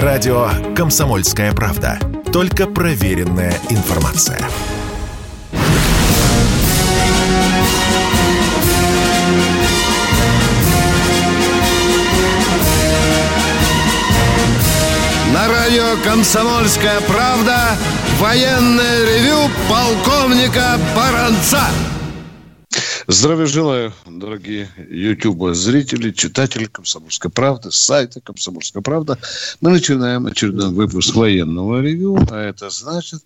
Радио «Комсомольская правда». Только проверенная информация. На радио «Комсомольская правда» военное ревю полковника Баранца. Здравия желаю, дорогие YouTube-зрители, читатели «Комсомольской правды», сайта «Комсомольская правда». Мы начинаем очередной выпуск военного ревю, а это значит,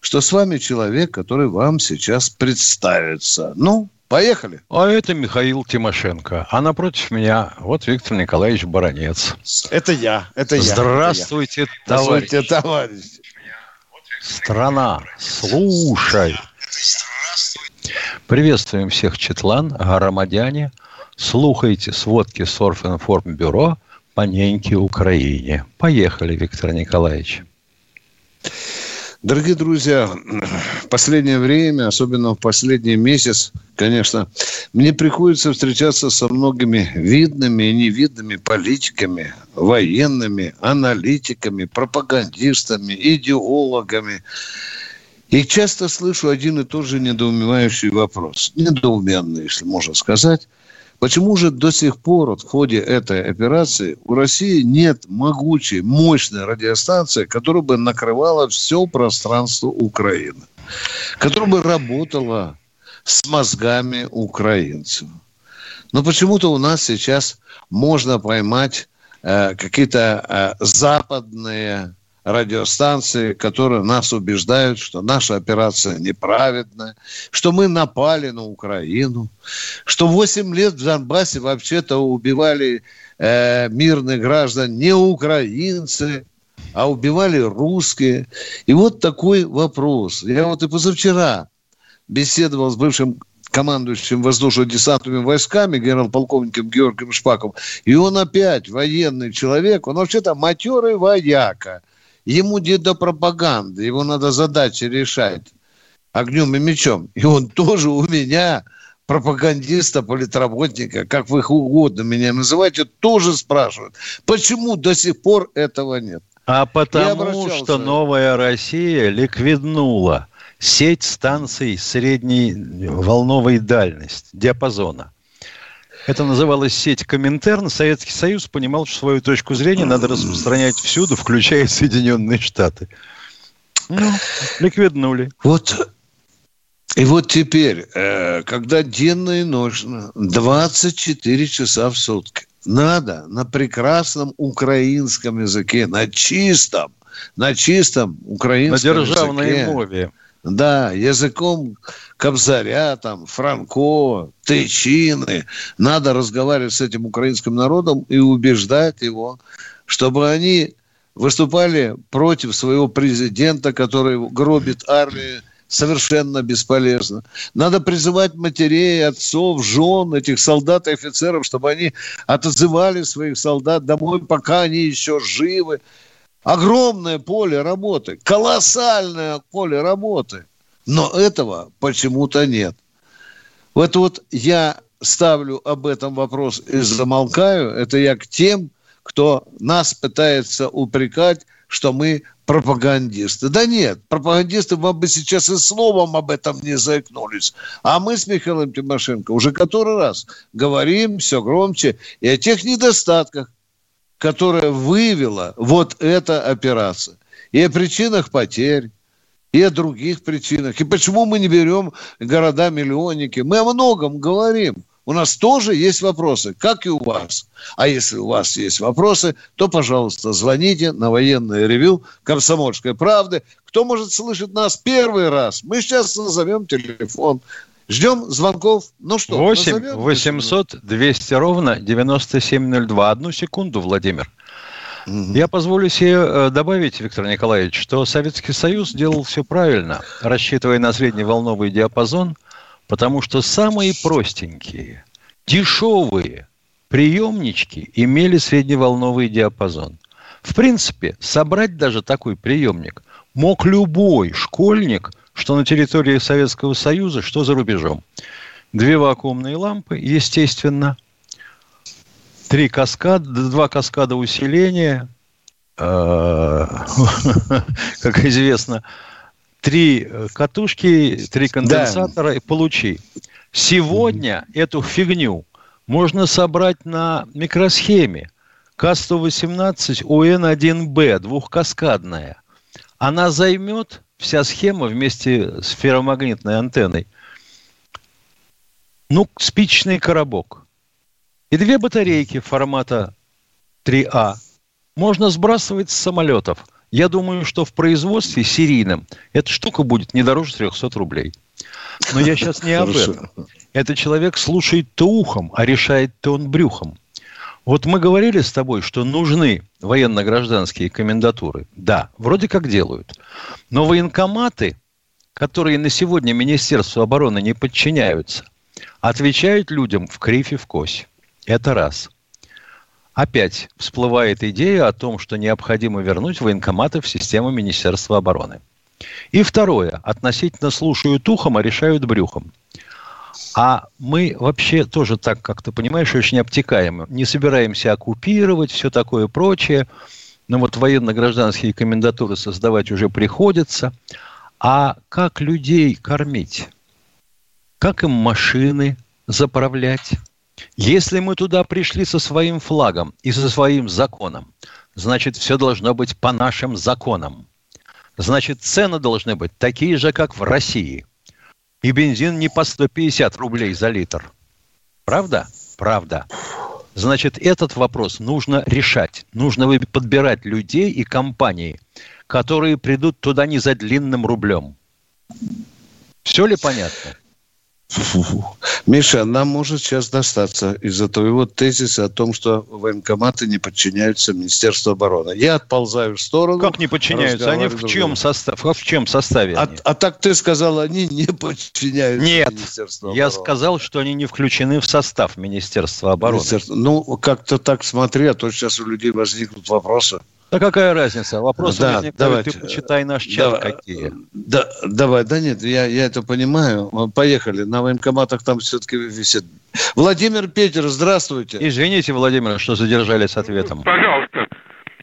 что с вами человек, который вам сейчас представится. Ну, поехали. А это Михаил Тимошенко. А напротив меня вот Виктор Николаевич Баранец. Это я, это я. Здравствуйте, это я. товарищ. Здравствуйте, товарищ. Страна, слушай. Приветствуем всех четлан, громадяне. Слухайте сводки Сорфинформбюро по неньке Украине. Поехали, Виктор Николаевич. Дорогие друзья, последнее время, особенно в последний месяц, конечно, мне приходится встречаться со многими видными и невидными политиками, военными, аналитиками, пропагандистами, идеологами, и часто слышу один и тот же недоумевающий вопрос, недоуменный, если можно сказать, почему же до сих пор в ходе этой операции у России нет могучей, мощной радиостанции, которая бы накрывала все пространство Украины, которая бы работала с мозгами украинцев. Но почему-то у нас сейчас можно поймать э, какие-то э, западные радиостанции, которые нас убеждают, что наша операция неправедная, что мы напали на Украину, что 8 лет в Донбассе вообще-то убивали э, мирных граждан не украинцы, а убивали русские. И вот такой вопрос. Я вот и позавчера беседовал с бывшим командующим воздушно-десантными войсками, генерал-полковником Георгием Шпаком, и он опять военный человек, он вообще-то матерый вояка – Ему не до пропаганды, его надо задачи решать огнем и мечом. И он тоже у меня, пропагандиста, политработника, как вы их угодно меня называете, тоже спрашивают, почему до сих пор этого нет. А потому что новая Россия ликвиднула сеть станций средней волновой дальности, диапазона. Это называлось сеть Коминтерн. Советский Союз понимал, что свою точку зрения надо распространять всюду, включая Соединенные Штаты. Ну, ликвиднули. Вот и вот теперь, э, когда денно и ночно, 24 часа в сутки, надо на прекрасном украинском языке, на чистом, на чистом украинском языке. На державной языке, мове. Да, языком Кобзаря, там, Франко, Тычины. Надо разговаривать с этим украинским народом и убеждать его, чтобы они выступали против своего президента, который гробит армию совершенно бесполезно. Надо призывать матерей, отцов, жен этих солдат и офицеров, чтобы они отзывали своих солдат домой, пока они еще живы. Огромное поле работы, колоссальное поле работы. Но этого почему-то нет. Вот вот я ставлю об этом вопрос и замолкаю. Это я к тем, кто нас пытается упрекать, что мы пропагандисты. Да нет, пропагандисты вам бы сейчас и словом об этом не заикнулись. А мы с Михаилом Тимошенко уже который раз говорим все громче и о тех недостатках, которая выявила вот эта операция. И о причинах потерь, и о других причинах. И почему мы не берем города-миллионники? Мы о многом говорим. У нас тоже есть вопросы, как и у вас. А если у вас есть вопросы, то, пожалуйста, звоните на военное ревю «Комсомольской правды». Кто может слышать нас первый раз? Мы сейчас назовем телефон Ждем звонков. Ну что, 8 800 200 ровно 9702. Одну секунду, Владимир. Угу. Я позволю себе э, добавить, Виктор Николаевич, что Советский Союз делал все правильно, рассчитывая на средневолновый диапазон, потому что самые простенькие, дешевые приемнички имели средневолновый диапазон. В принципе, собрать даже такой приемник мог любой школьник – что на территории Советского Союза, что за рубежом. Две вакуумные лампы, естественно, три каскада, два каскада усиления, э, как известно, три катушки, три конденсатора да. и получи. Сегодня эту фигню можно собрать на микросхеме К118 УН1Б, двухкаскадная. Она займет, вся схема вместе с ферромагнитной антенной, ну, спичный коробок. И две батарейки формата 3А можно сбрасывать с самолетов. Я думаю, что в производстве серийном эта штука будет не дороже 300 рублей. Но я сейчас не об этом. Этот человек слушает-то ухом, а решает-то он брюхом. Вот мы говорили с тобой, что нужны военно-гражданские комендатуры. Да, вроде как делают. Но военкоматы, которые на сегодня Министерству обороны не подчиняются, отвечают людям в крифе в кось. Это раз. Опять всплывает идея о том, что необходимо вернуть военкоматы в систему Министерства обороны. И второе. Относительно слушают ухом, а решают брюхом. А мы вообще тоже так, как ты понимаешь, очень обтекаемы. Не собираемся оккупировать, все такое прочее. Но вот военно-гражданские комендатуры создавать уже приходится. А как людей кормить? Как им машины заправлять? Если мы туда пришли со своим флагом и со своим законом, значит, все должно быть по нашим законам. Значит, цены должны быть такие же, как в России. И бензин не по 150 рублей за литр. Правда? Правда. Значит, этот вопрос нужно решать. Нужно подбирать людей и компании, которые придут туда не за длинным рублем. Все ли понятно? Миша, нам может сейчас достаться из-за твоего тезиса о том, что военкоматы не подчиняются Министерству обороны. Я отползаю в сторону. Как не подчиняются? Они в чем, состав, в чем составе? А, а так ты сказал, они не подчиняются Нет, Министерству обороны. я сказал, что они не включены в состав Министерства обороны. Министерство... Ну, как-то так смотри, а то сейчас у людей возникнут вопросы. Да какая разница? Вопросы да, возникают, давайте. ты почитай наш чат да, какие. Да, давай, да нет, я, я это понимаю. Поехали, на военкоматах там все-таки висит. Владимир Петер, здравствуйте. Извините, Владимир, что задержали с ответом. Пожалуйста.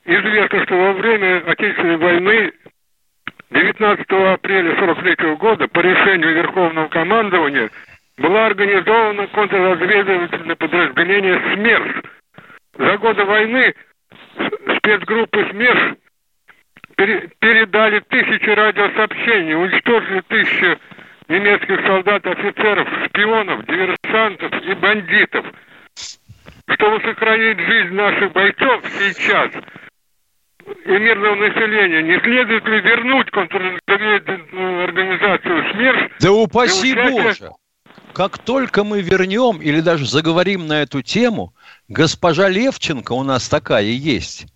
Известно, что во время Отечественной войны 19 апреля 43 года по решению Верховного командования была организована контрразведывательное подразделение СМЕРС. За годы войны спецгруппы СМЕРШ передали тысячи радиосообщений, уничтожили тысячи немецких солдат, офицеров, шпионов, диверсантов и бандитов. Чтобы сохранить жизнь наших бойцов сейчас и мирного населения, не следует ли вернуть контрразведывательную организацию СМЕРШ? Да упаси участие... Боже! Как только мы вернем или даже заговорим на эту тему, госпожа Левченко у нас такая есть –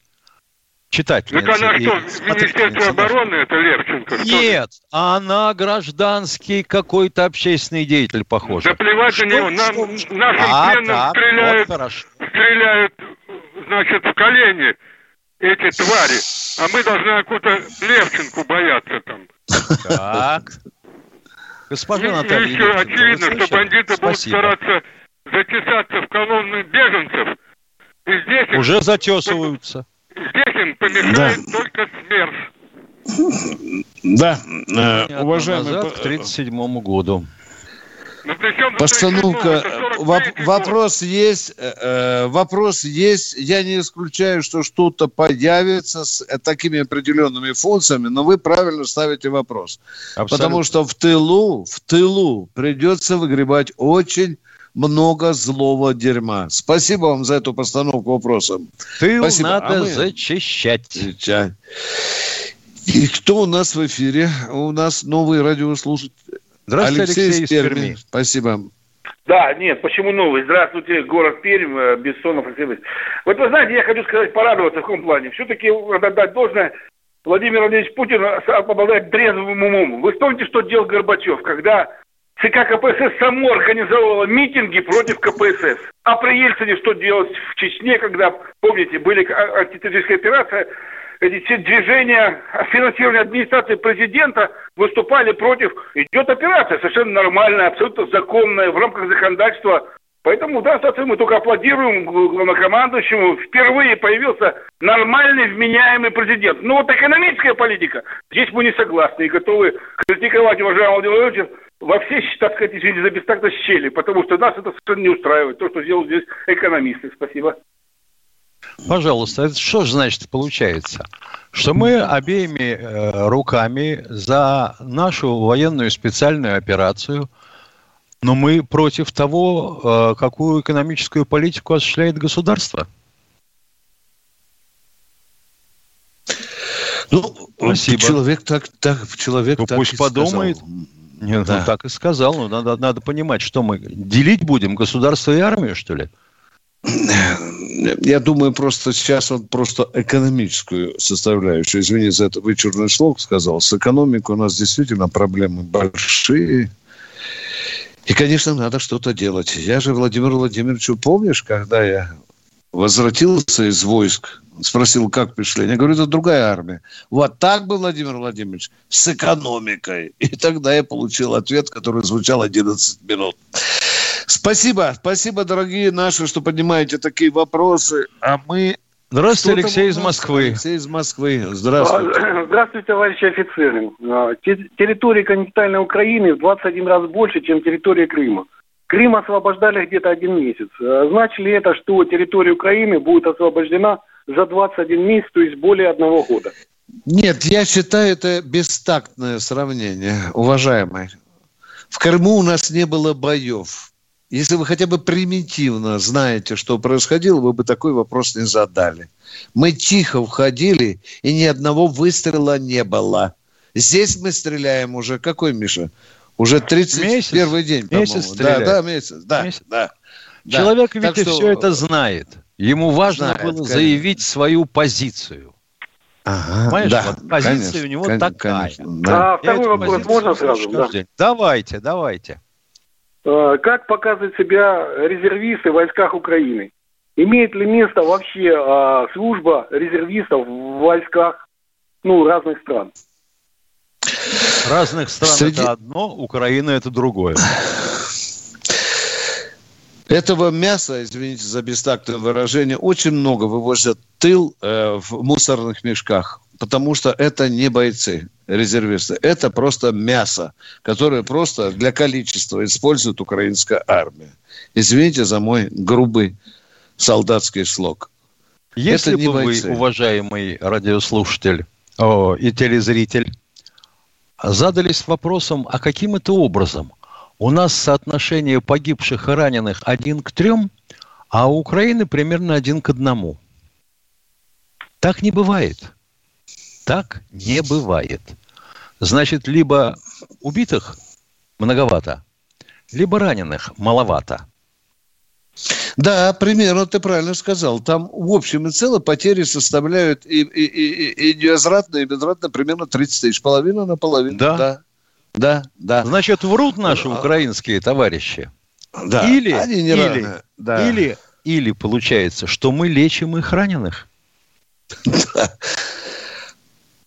читательница. Так она что, в Министерстве обороны это Левченко? Нет, она гражданский какой-то общественный деятель, похоже. Да плевать на него, нам, нашим а, пленным так, стреляют, вот стреляют, значит, в колени эти твари, а мы должны какую-то Левченку бояться там. Так. Госпожа Наталья. И еще очевидно, что бандиты Спасибо. будут стараться затесаться в колонны беженцев. И здесь Уже затесываются. Здесь им помешает да. только смерть. Да, э, уважаемый... Назад, к 1937 году. Постановка. Воп, вопрос есть. Э, э, вопрос есть. Я не исключаю, что что-то появится с э, такими определенными функциями, но вы правильно ставите вопрос. Абсолютно. Потому что в тылу, в тылу придется выгребать очень много злого дерьма. Спасибо вам за эту постановку вопроса. Тыл Спасибо. надо а мы... зачищать. И кто у нас в эфире? У нас новый радиослушатель. Здравствуйте, Алексей, Алексей из Перми. Перми. Спасибо. Да, нет, почему новый? Здравствуйте, город Пермь, э, Бессонов, Алексей Вот вы знаете, я хочу сказать, порадоваться в каком плане. Все-таки надо дать должное, Владимир Владимирович Путин обладает трезвым умом. Вы вспомните, что делал Горбачев, когда ЦК КПСС само организовывало митинги против КПСС. А при Ельцине что делать в Чечне, когда, помните, были антитеррористическая операция, эти все движения финансирования администрации президента выступали против. Идет операция совершенно нормальная, абсолютно законная, в рамках законодательства Поэтому данном случае мы только аплодируем главнокомандующему. Впервые появился нормальный, вменяемый президент. Но вот экономическая политика, здесь мы не согласны и готовы критиковать уважаемого Владимира Владимировича во все, так сказать, извините за бестактность щели, потому что нас это совершенно не устраивает, то, что сделал здесь экономисты. Спасибо. Пожалуйста, это что же значит получается? Что мы обеими э, руками за нашу военную специальную операцию – но мы против того, э, какую экономическую политику осуществляет государство. Ну, Спасибо. человек так, так человек ну, так пусть подумает. Сказал. Нет, ну, да. ну, так и сказал. Ну, надо, надо понимать, что мы делить будем государство и армию, что ли? Я думаю, просто сейчас он просто экономическую составляющую, извините за это вычурный слог сказал, с экономикой у нас действительно проблемы большие. И, конечно, надо что-то делать. Я же Владимир Владимировичу, помнишь, когда я возвратился из войск, спросил, как пришли. Я говорю, это другая армия. Вот так был Владимир Владимирович, с экономикой. И тогда я получил ответ, который звучал 11 минут. Спасибо, спасибо, дорогие наши, что поднимаете такие вопросы. А мы Здравствуйте, Алексей из Москвы. Алексей из Москвы. Здравствуйте. А, здравствуйте, товарищи офицеры. А, территория континентальной Украины в 21 раз больше, чем территория Крыма. Крым освобождали где-то один месяц. А, значит ли это, что территория Украины будет освобождена за 21 месяц, то есть более одного года? Нет, я считаю это бестактное сравнение, уважаемый. В Крыму у нас не было боев. Если вы хотя бы примитивно знаете, что происходило, вы бы такой вопрос не задали. Мы тихо входили, и ни одного выстрела не было. Здесь мы стреляем уже, какой, Миша? Уже 31 месяц, день, по-моему. Месяц стреляет. Да, да, месяц. Да, месяц. да. Человек да. ведь так все это знает. Ему важно знает, было конечно. заявить свою позицию. Ага, Понимаешь, да, вот позиция конечно, у него конечно, такая. Конечно, да. А второй вопрос можно сразу? Да. Давайте, давайте. Э, как показывают себя резервисты в войсках Украины? Имеет ли место вообще а, служба резервистов в войсках ну, разных стран? Разных стран Среди... это одно, Украина это другое. Этого мяса, извините за бестактное выражение, очень много вывозят тыл э, в мусорных мешках потому что это не бойцы, резервисты. Это просто мясо, которое просто для количества использует украинская армия. Извините за мой грубый солдатский слог. Если это не бы бойцы. вы, уважаемый радиослушатель о, и телезритель, задались вопросом, а каким это образом? У нас соотношение погибших и раненых один к трем, а у Украины примерно один к одному. Так не бывает. Так не бывает. Значит, либо убитых многовато, либо раненых маловато. Да, примерно ты правильно сказал. Там в общем и целом потери составляют и, и, и, и неозвратно, и безвратно примерно 30 тысяч. Половина на половину. Да. да. Да, да. Значит, врут наши а, украинские товарищи. Да. Или, Они не или. Да. или, или получается, что мы лечим их раненых. Да.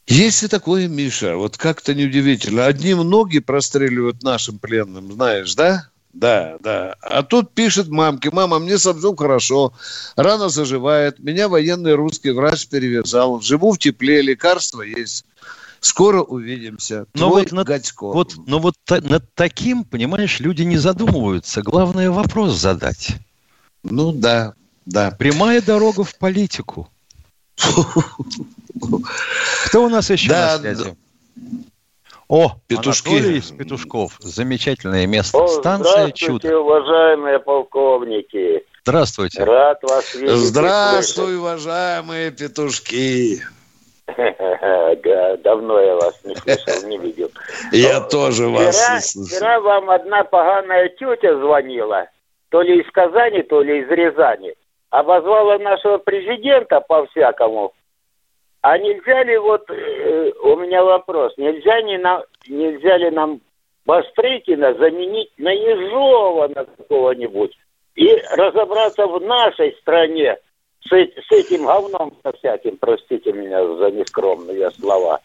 Есть и такое, Миша, вот как-то неудивительно. Одним ноги простреливают нашим пленным, знаешь, да? Да, да. А тут пишет мамке, мама, мне совсем хорошо, рана заживает, меня военный русский врач перевязал, живу в тепле, лекарства есть. Скоро увидимся. Но Твой вот, над, вот, но вот та, над таким, понимаешь, люди не задумываются. Главное вопрос задать. Ну да, да. Прямая дорога в политику. Кто у нас еще да, на связи? О, Петушки. Анатолий из Петушков. Замечательное место. О, Станция Чудо. уважаемые полковники. Здравствуйте. Рад вас видеть. Здравствуй, уважаемые петушки. Давно я вас не слышал, не видел. Я тоже вас не слышал. Вчера вам одна поганая тетя звонила, то ли из Казани, то ли из Рязани. Обозвала нашего президента по-всякому. А нельзя ли вот, э, у меня вопрос, нельзя, ли нам, нельзя ли нам Бастрыкина заменить на Ежова на какого-нибудь и разобраться в нашей стране с, с этим говном со всяким, простите меня за нескромные слова.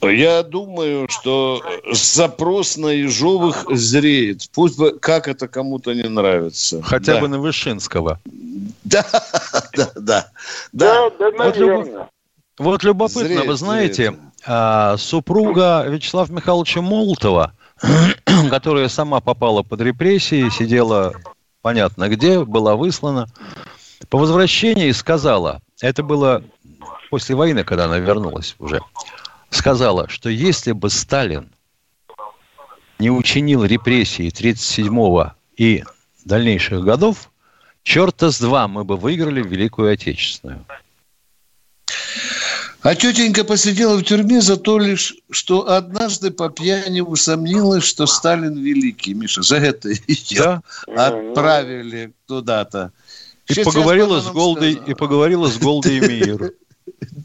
Я думаю, что запрос на Ежовых зреет. Пусть бы, как это кому-то не нравится. Хотя да. бы на Вышинского. Да, да, да. Да, да, вот, люб... вот любопытно, зреет, вы знаете, а, супруга Вячеслава Михайловича Молотова, которая сама попала под репрессии, сидела понятно где, была выслана, по возвращении сказала, это было после войны, когда она вернулась уже, сказала, что если бы Сталин не учинил репрессии 37-го и дальнейших годов, черта с два мы бы выиграли Великую Отечественную. А тетенька посидела в тюрьме за то лишь, что однажды по пьяни усомнилась, что Сталин великий. Миша, за это ее да? отправили туда-то. И поговорила, с Голдой, и поговорила с Голдой Мир.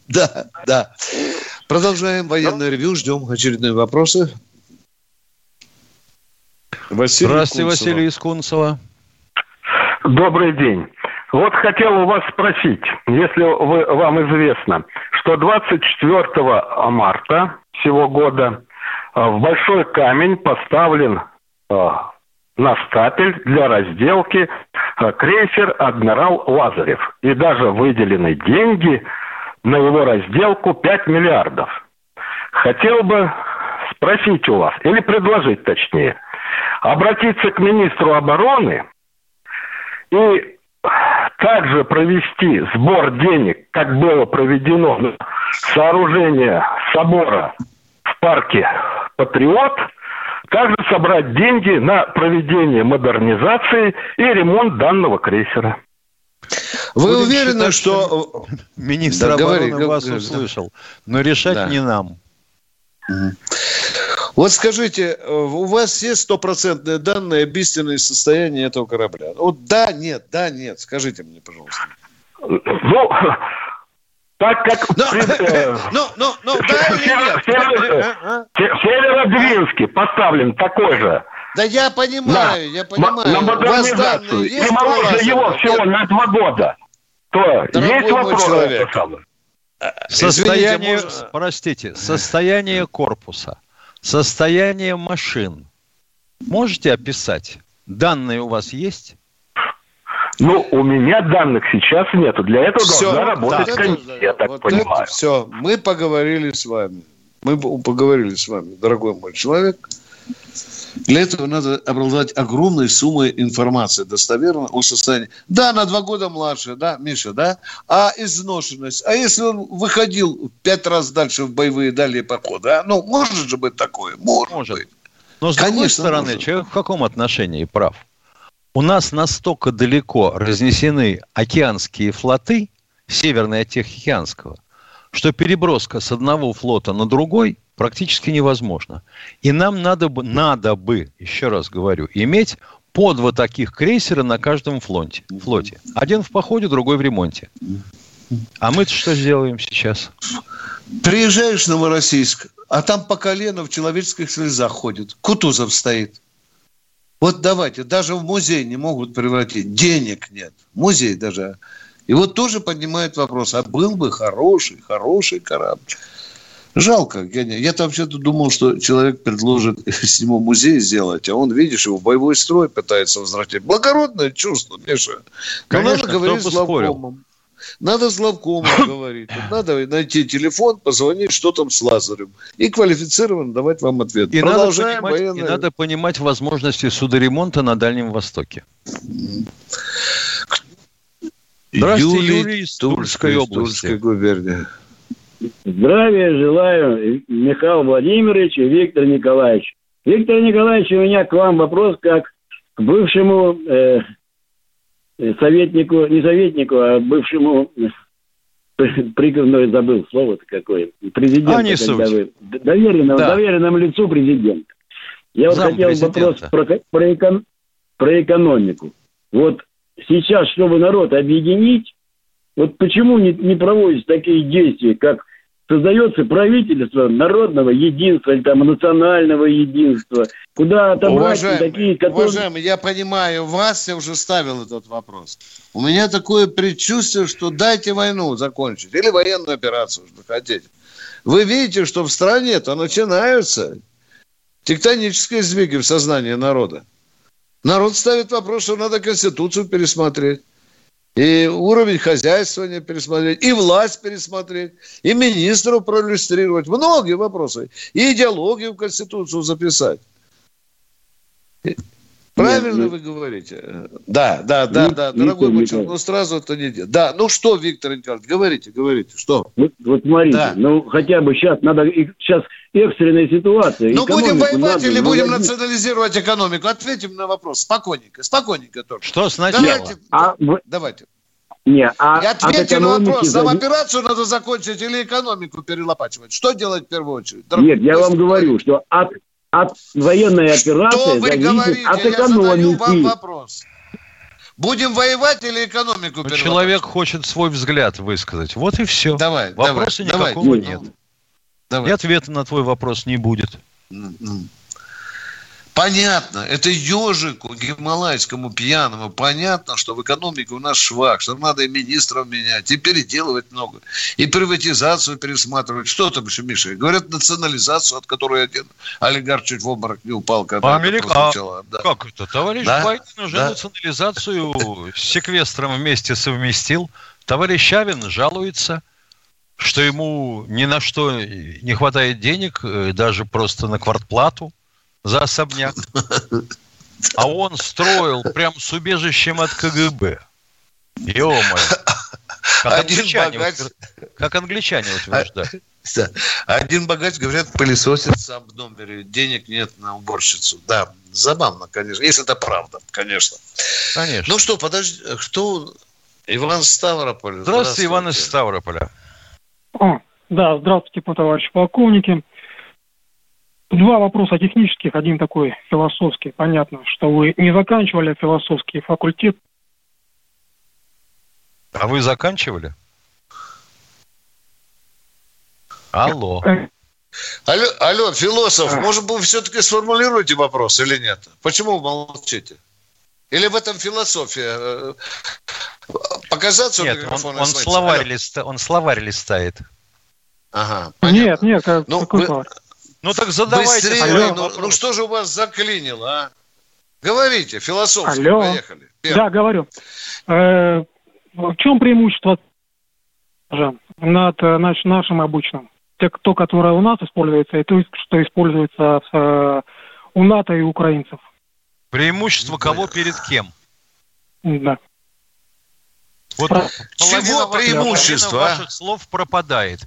Да, да. Продолжаем военное ревю, ждем очередные вопросы. Василий Здравствуйте, Кунцева. Василий из Кунцева. Добрый день. Вот хотел у вас спросить, если вы, вам известно, что 24 марта всего года э, в Большой камень поставлен э, на стапель для разделки э, крейсер «Адмирал Лазарев». И даже выделены деньги на его разделку 5 миллиардов. Хотел бы спросить у вас, или предложить точнее, обратиться к министру обороны и также провести сбор денег, как было проведено на сооружение собора в парке «Патриот», также собрать деньги на проведение модернизации и ремонт данного крейсера. Вы Будем уверены, считать, что... Министр да, обороны говори, вас говори, услышал, но решать да. не нам. Вот скажите, у вас есть стопроцентные данные об истинном состоянии этого корабля? Вот да, нет, да, нет. Скажите мне, пожалуйста. Ну, так как... Ну, э, ну, ну, ну, да В Северодвинске поставлен такой же. Да я понимаю, я понимаю. На модернизацию. И моложе его всего на два года. То есть вопрос. Состояние, простите, состояние корпуса Состояние машин. Можете описать? Данные у вас есть? Ну, у меня данных сейчас нету. Для этого все, должна работать да, комиссия, я так вот понимаю. Это, все, мы поговорили с вами. Мы поговорили с вами, дорогой мой человек. Для этого надо обладать огромной суммой информации достоверно о состоянии. Да, на два года младше, да, Миша, да? А изношенность? А если он выходил пять раз дальше в боевые дальние походы? А? Ну, может же быть такое? Может, может. быть. Но с Конечно, другой стороны, может. человек в каком отношении прав? У нас настолько далеко разнесены океанские флоты, северный от Тихоокеанского, что переброска с одного флота на другой практически невозможно. И нам надо бы, надо бы, еще раз говорю, иметь по два таких крейсера на каждом флоте. флоте. Один в походе, другой в ремонте. А мы что сделаем сейчас? Приезжаешь в Новороссийск, а там по колено в человеческих слезах ходит. Кутузов стоит. Вот давайте, даже в музей не могут превратить. Денег нет. Музей даже. И вот тоже поднимает вопрос, а был бы хороший, хороший корабль. Жалко. Я, я-то вообще-то думал, что человек предложит с него музей сделать, а он, видишь, его боевой строй пытается возвратить. Благородное чувство, Миша. Но Конечно, надо говорить с главкомом. Надо с главкомом говорить. Надо найти телефон, позвонить, что там с Лазарем. И квалифицированно давать вам ответ. И, надо понимать, военное... и надо понимать возможности судоремонта на Дальнем Востоке. Здравствуйте, Юрий, Юрий из Тульской, Тульской области. Тульской губернии. Здравия желаю, Михаил Владимирович и Виктор Николаевич. Виктор Николаевич, у меня к вам вопрос как к бывшему э, советнику, не советнику, а бывшему приказной забыл слово-то какое. Президент, а, не когда вы доверенному, да. доверенному лицу президента. Я вот хотел вопрос про, про, экон, про экономику. Вот сейчас, чтобы народ объединить, вот почему не, не проводятся такие действия, как создается правительство народного единства или там национального единства, куда отобрать уважаемый, такие, которые... Уважаемый, я понимаю вас, я уже ставил этот вопрос. У меня такое предчувствие, что дайте войну закончить, или военную операцию, что хотите. Вы видите, что в стране-то начинаются тектонические сдвиги в сознании народа. Народ ставит вопрос, что надо Конституцию пересмотреть. И уровень хозяйствования пересмотреть, и власть пересмотреть, и министров проиллюстрировать. Многие вопросы. И идеологию в Конституцию записать. Правильно Нет, вы говорите. Да, да, да, Нет, да, дорогой мой человек, но сразу это не делать. Да, ну что, Виктор Николаевич, говорите, говорите, что? Вот, вот смотрите, да. ну хотя бы сейчас надо, сейчас экстренная ситуация. Ну будем воевать надо, или будем наводить... национализировать экономику? Ответим на вопрос, спокойненько, спокойненько только. Что сначала? Давайте, а, давайте. Не, а И ответьте на вопрос, нам операцию надо закончить или экономику перелопачивать? Что делать в первую очередь? Дорогой, Нет, я вам говорю, что от от военной операции Что вы зависит говорите? от экономики. Я вам вопрос. Будем воевать или экономику ну, Человек хочет свой взгляд высказать. Вот и все. Давай, Вопроса давай, никакого давай. нет. Давай. И ответа на твой вопрос не будет. Понятно, это ежику гималайскому пьяному понятно, что в экономике у нас швах, что надо и министров менять, и переделывать много, и приватизацию пересматривать. Что там еще, Миша? Говорят, национализацию, от которой один олигарх чуть в обморок не упал, когда Америка... это прозвучало. Да. Как это? Товарищ да? Байден уже да? национализацию с секвестром вместе совместил. Товарищ Щавин жалуется, что ему ни на что не хватает денег, э, даже просто на квартплату за особняк. А он строил прям с убежищем от КГБ. Ё-моё. Как Один англичане, богач... как англичане утверждают. Один богач, говорят, пылесосит сам в номере. Денег нет на уборщицу. Да, забавно, конечно. Если это правда, конечно. Конечно. Ну что, подожди, кто... Иван Ставрополь. Здравствуйте, здравствуйте. Иван из Ставрополя. О, да, здравствуйте, товарищ полковники. Два вопроса технических, один такой философский. Понятно, что вы не заканчивали философский факультет. А вы заканчивали? Алло. Алло, алло философ, а. может быть, вы все-таки сформулируете вопрос или нет? Почему вы молчите? Или в этом философия? Э, показаться нет, он, он, словарь листа, он словарь листает. Ага, понятно. Нет, нет, как, ну, какой вы, словарь? Ну так задавайте. Быстрее, ну, ну что же у вас заклинило, а? Говорите, философски, Алло. поехали. Первый. Да, говорю. Э, в чем преимущество над значит, нашим обычным? Те, то, которое у нас используется, и то, что используется с, э, у НАТО и украинцев. Преимущество кого перед кем? Да. Вот Чего преимущество? А? ваших слов пропадает.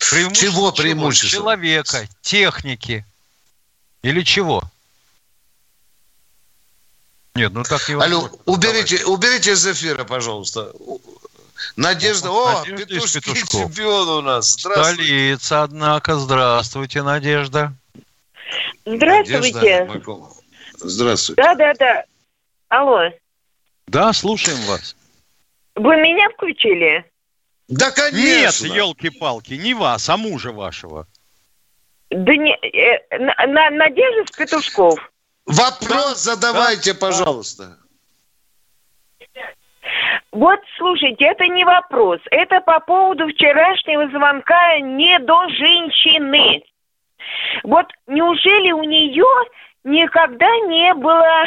Преимущество чего преимущество? Человека, техники или чего? Нет, ну так не Алло, уберите, Давай. уберите из эфира, пожалуйста. Надежда, о, Надежда петушки чемпион у нас. Здравствуйте. Столица, однако. Здравствуйте, Надежда. Здравствуйте. Надежда, Здравствуйте. Да, да, да. Алло. Да, слушаем вас. Вы меня включили? Да, конечно. Нет, елки-палки, не вас, а мужа вашего. Да не, э, на, на, Надежда с Петушков. Вопрос да, задавайте, да, пожалуйста. Вот, слушайте, это не вопрос. Это по поводу вчерашнего звонка не до женщины. Вот неужели у нее никогда не было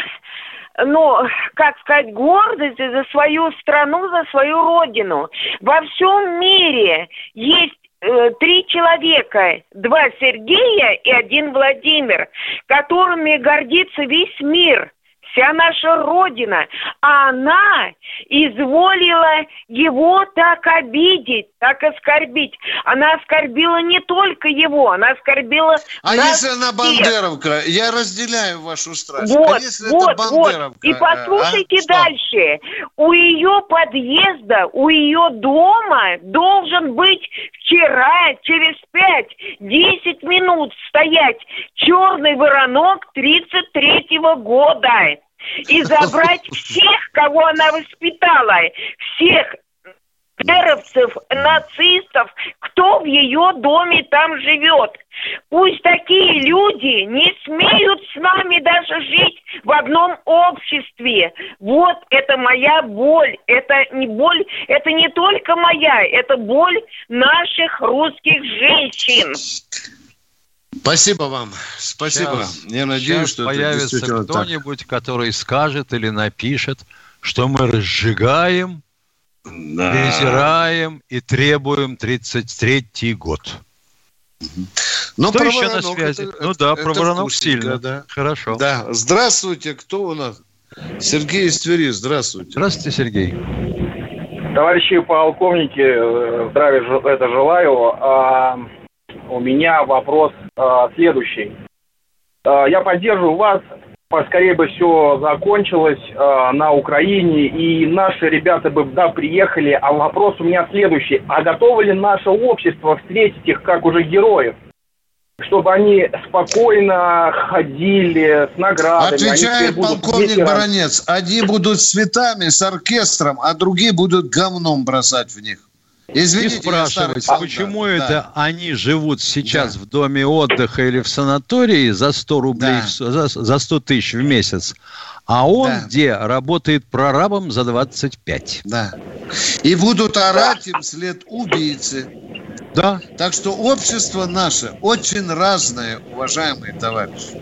ну, как сказать, гордости за свою страну, за свою родину. Во всем мире есть э, три человека, два Сергея и один Владимир, которыми гордится весь мир вся наша Родина, а она изволила его так обидеть, так оскорбить. Она оскорбила не только его, она оскорбила А если она бандеровка? Я разделяю вашу страсть. Вот, а если вот, это вот. И послушайте а? дальше. У ее подъезда, у ее дома должен быть вчера, через пять-десять минут стоять черный воронок 33-го года и забрать всех, кого она воспитала, всех эровцев, нацистов, кто в ее доме там живет. Пусть такие люди не смеют с нами даже жить в одном обществе. Вот это моя боль. Это не боль, это не только моя, это боль наших русских женщин. Спасибо вам. Спасибо. Сейчас, Я надеюсь, что появится кто-нибудь, который скажет или напишет, что мы разжигаем, да. презираем и требуем 33-й год. Но Кто еще на связи? Это, ну да, про Воронок сильно. Да. Хорошо. Да. Здравствуйте, кто у нас? Сергей из Твери, здравствуйте. Здравствуйте, Сергей. Товарищи полковники, э, здравия это желаю. А, у меня вопрос а, следующий. А, я поддерживаю вас поскорее бы все закончилось э, на Украине, и наши ребята бы, да, приехали. А вопрос у меня следующий. А готово ли наше общество встретить их как уже героев? Чтобы они спокойно ходили с наградами. Отвечает полковник ветеран... Баранец. Одни будут цветами с оркестром, а другие будут говном бросать в них. Извините, и спрашивать, почему да, это да. они живут сейчас да. в доме отдыха или в санатории за 100 рублей, да. за, за 100 тысяч в месяц, а он да. где работает прорабом за 25. Да. И будут орать им след убийцы. Да. Так что общество наше очень разное, уважаемые товарищи.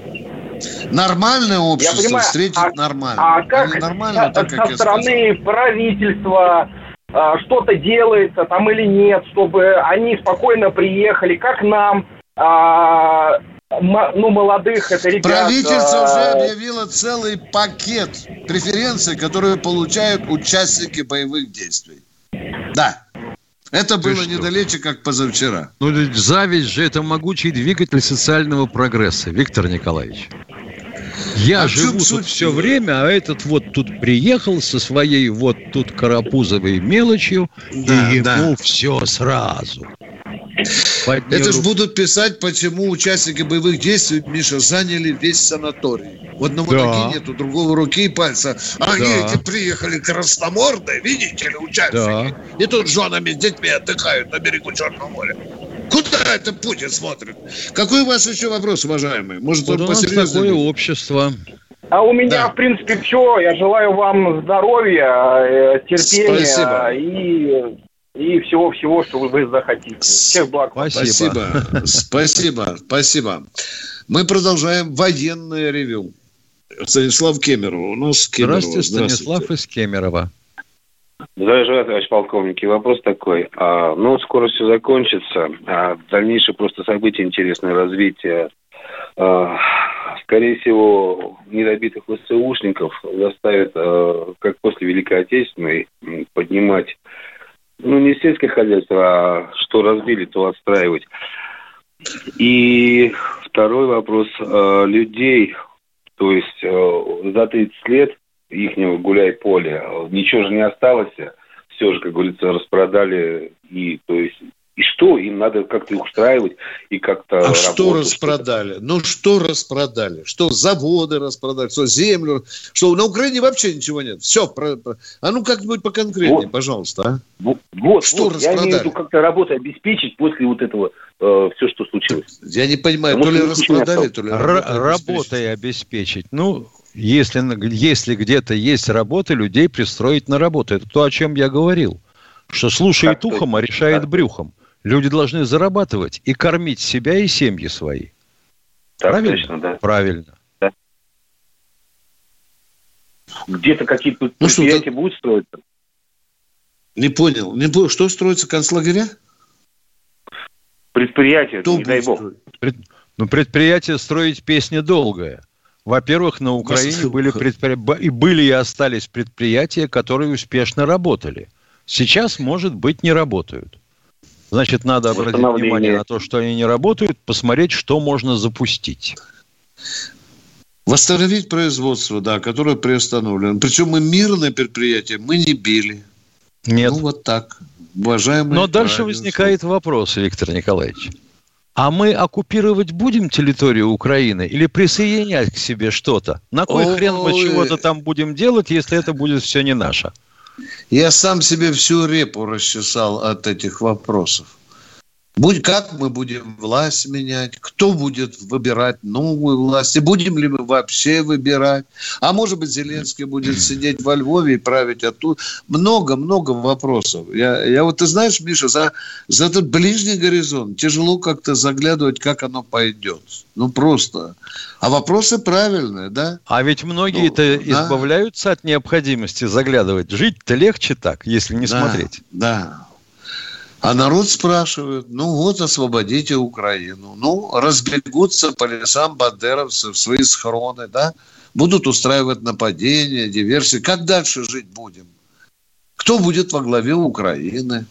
Нормальное общество понимаю, встретит а, нормально. А как, нормально, а, так, как со стороны правительства, а, что-то делается там или нет, чтобы они спокойно приехали, как нам, а, ну, молодых, это ребят... Правительство а... уже объявило целый пакет преференций, которые получают участники боевых действий. Да. Это Ты было что? недалече, как позавчера. Ну, зависть же это могучий двигатель социального прогресса, Виктор Николаевич. Я а живу тут суть... все время, а этот вот тут приехал со своей вот тут карапузовой мелочью, да, и ему да. все сразу. Поднеру... Это ж будут писать, почему участники боевых действий, Миша, заняли весь санаторий. У одного да. ноги нету, другого руки и пальца. А они да. эти приехали красномордые, видите ли, участники. Да. И тут с женами, с детьми отдыхают на берегу Черного моря. Куда это Путин смотрит? Какой у вас еще вопрос, уважаемый? Может, вот он у нас такое общество. А у меня, да. в принципе, все. Я желаю вам здоровья, э, терпения Спасибо. и и всего-всего, что вы захотите. Всех благ. Спасибо. Спасибо. Спасибо. Мы продолжаем военное ревю. Станислав Кемеров. У нас Кемерова. Здравствуйте, Станислав из Кемерово. Здравия товарищ полковник. И вопрос такой. А, ну, скоро все закончится. А дальнейшее просто событие, интересное развитие. А, скорее всего, недобитых ВСУшников заставят, а, как после Великой Отечественной, поднимать, ну, не сельское хозяйство, а что разбили, то отстраивать. И второй вопрос. А, людей, то есть а, за 30 лет ихнего гуляй-поля. Ничего же не осталось. Все же, как говорится, распродали. И, то есть, и что? Им надо как-то их устраивать и как-то... А что распродали? Ну, что распродали? Что заводы распродали? Что землю? Что на Украине вообще ничего нет? Все. Про, про... А ну, как-нибудь поконкретнее, вот. пожалуйста. А? Вот, вот, что вот. распродали? Я имею в виду как-то работу обеспечить после вот этого э, все, что случилось. Я не понимаю, Потому то ли распродали, то ли... Работой обеспечить. Ну, если, если где-то есть работа, людей пристроить на работу. Это то, о чем я говорил. Что слушает так, ухом, а решает да. брюхом. Люди должны зарабатывать и кормить себя и семьи свои. Так, Правильно? Точно, да. Правильно. Да. Где-то какие-то ну, предприятия что, будут строиться? Не понял. Не понял. Что строится? Концлагеря? Предприятия, Кто не дай бог. Пред... Ну, предприятие строить песня долгая. Во-первых, на Украине были, предпри... и были и остались предприятия, которые успешно работали. Сейчас, может быть, не работают. Значит, надо обратить внимание на то, что они не работают, посмотреть, что можно запустить. Восстановить производство, да, которое приостановлено. Причем мы мирное предприятие, мы не били. Нет. Ну, вот так. Уважаемые Но дальше возникает вопрос, Виктор Николаевич. А мы оккупировать будем территорию Украины или присоединять к себе что-то? На кой Ой. хрен мы чего-то там будем делать, если это будет все не наше? Я сам себе всю репу расчесал от этих вопросов. Будь, как мы будем власть менять? Кто будет выбирать новую власть? И будем ли мы вообще выбирать? А может быть, Зеленский будет сидеть во Львове и править оттуда? Много-много вопросов. Я, я вот, ты знаешь, Миша, за, за этот ближний горизонт тяжело как-то заглядывать, как оно пойдет. Ну, просто. А вопросы правильные, да? А ведь многие-то ну, да. избавляются от необходимости заглядывать. Жить-то легче так, если не да, смотреть. Да, а народ спрашивает, ну вот, освободите Украину. Ну, разбегутся по лесам бандеровцы в свои схроны, да? Будут устраивать нападения, диверсии. Как дальше жить будем? Кто будет во главе Украины?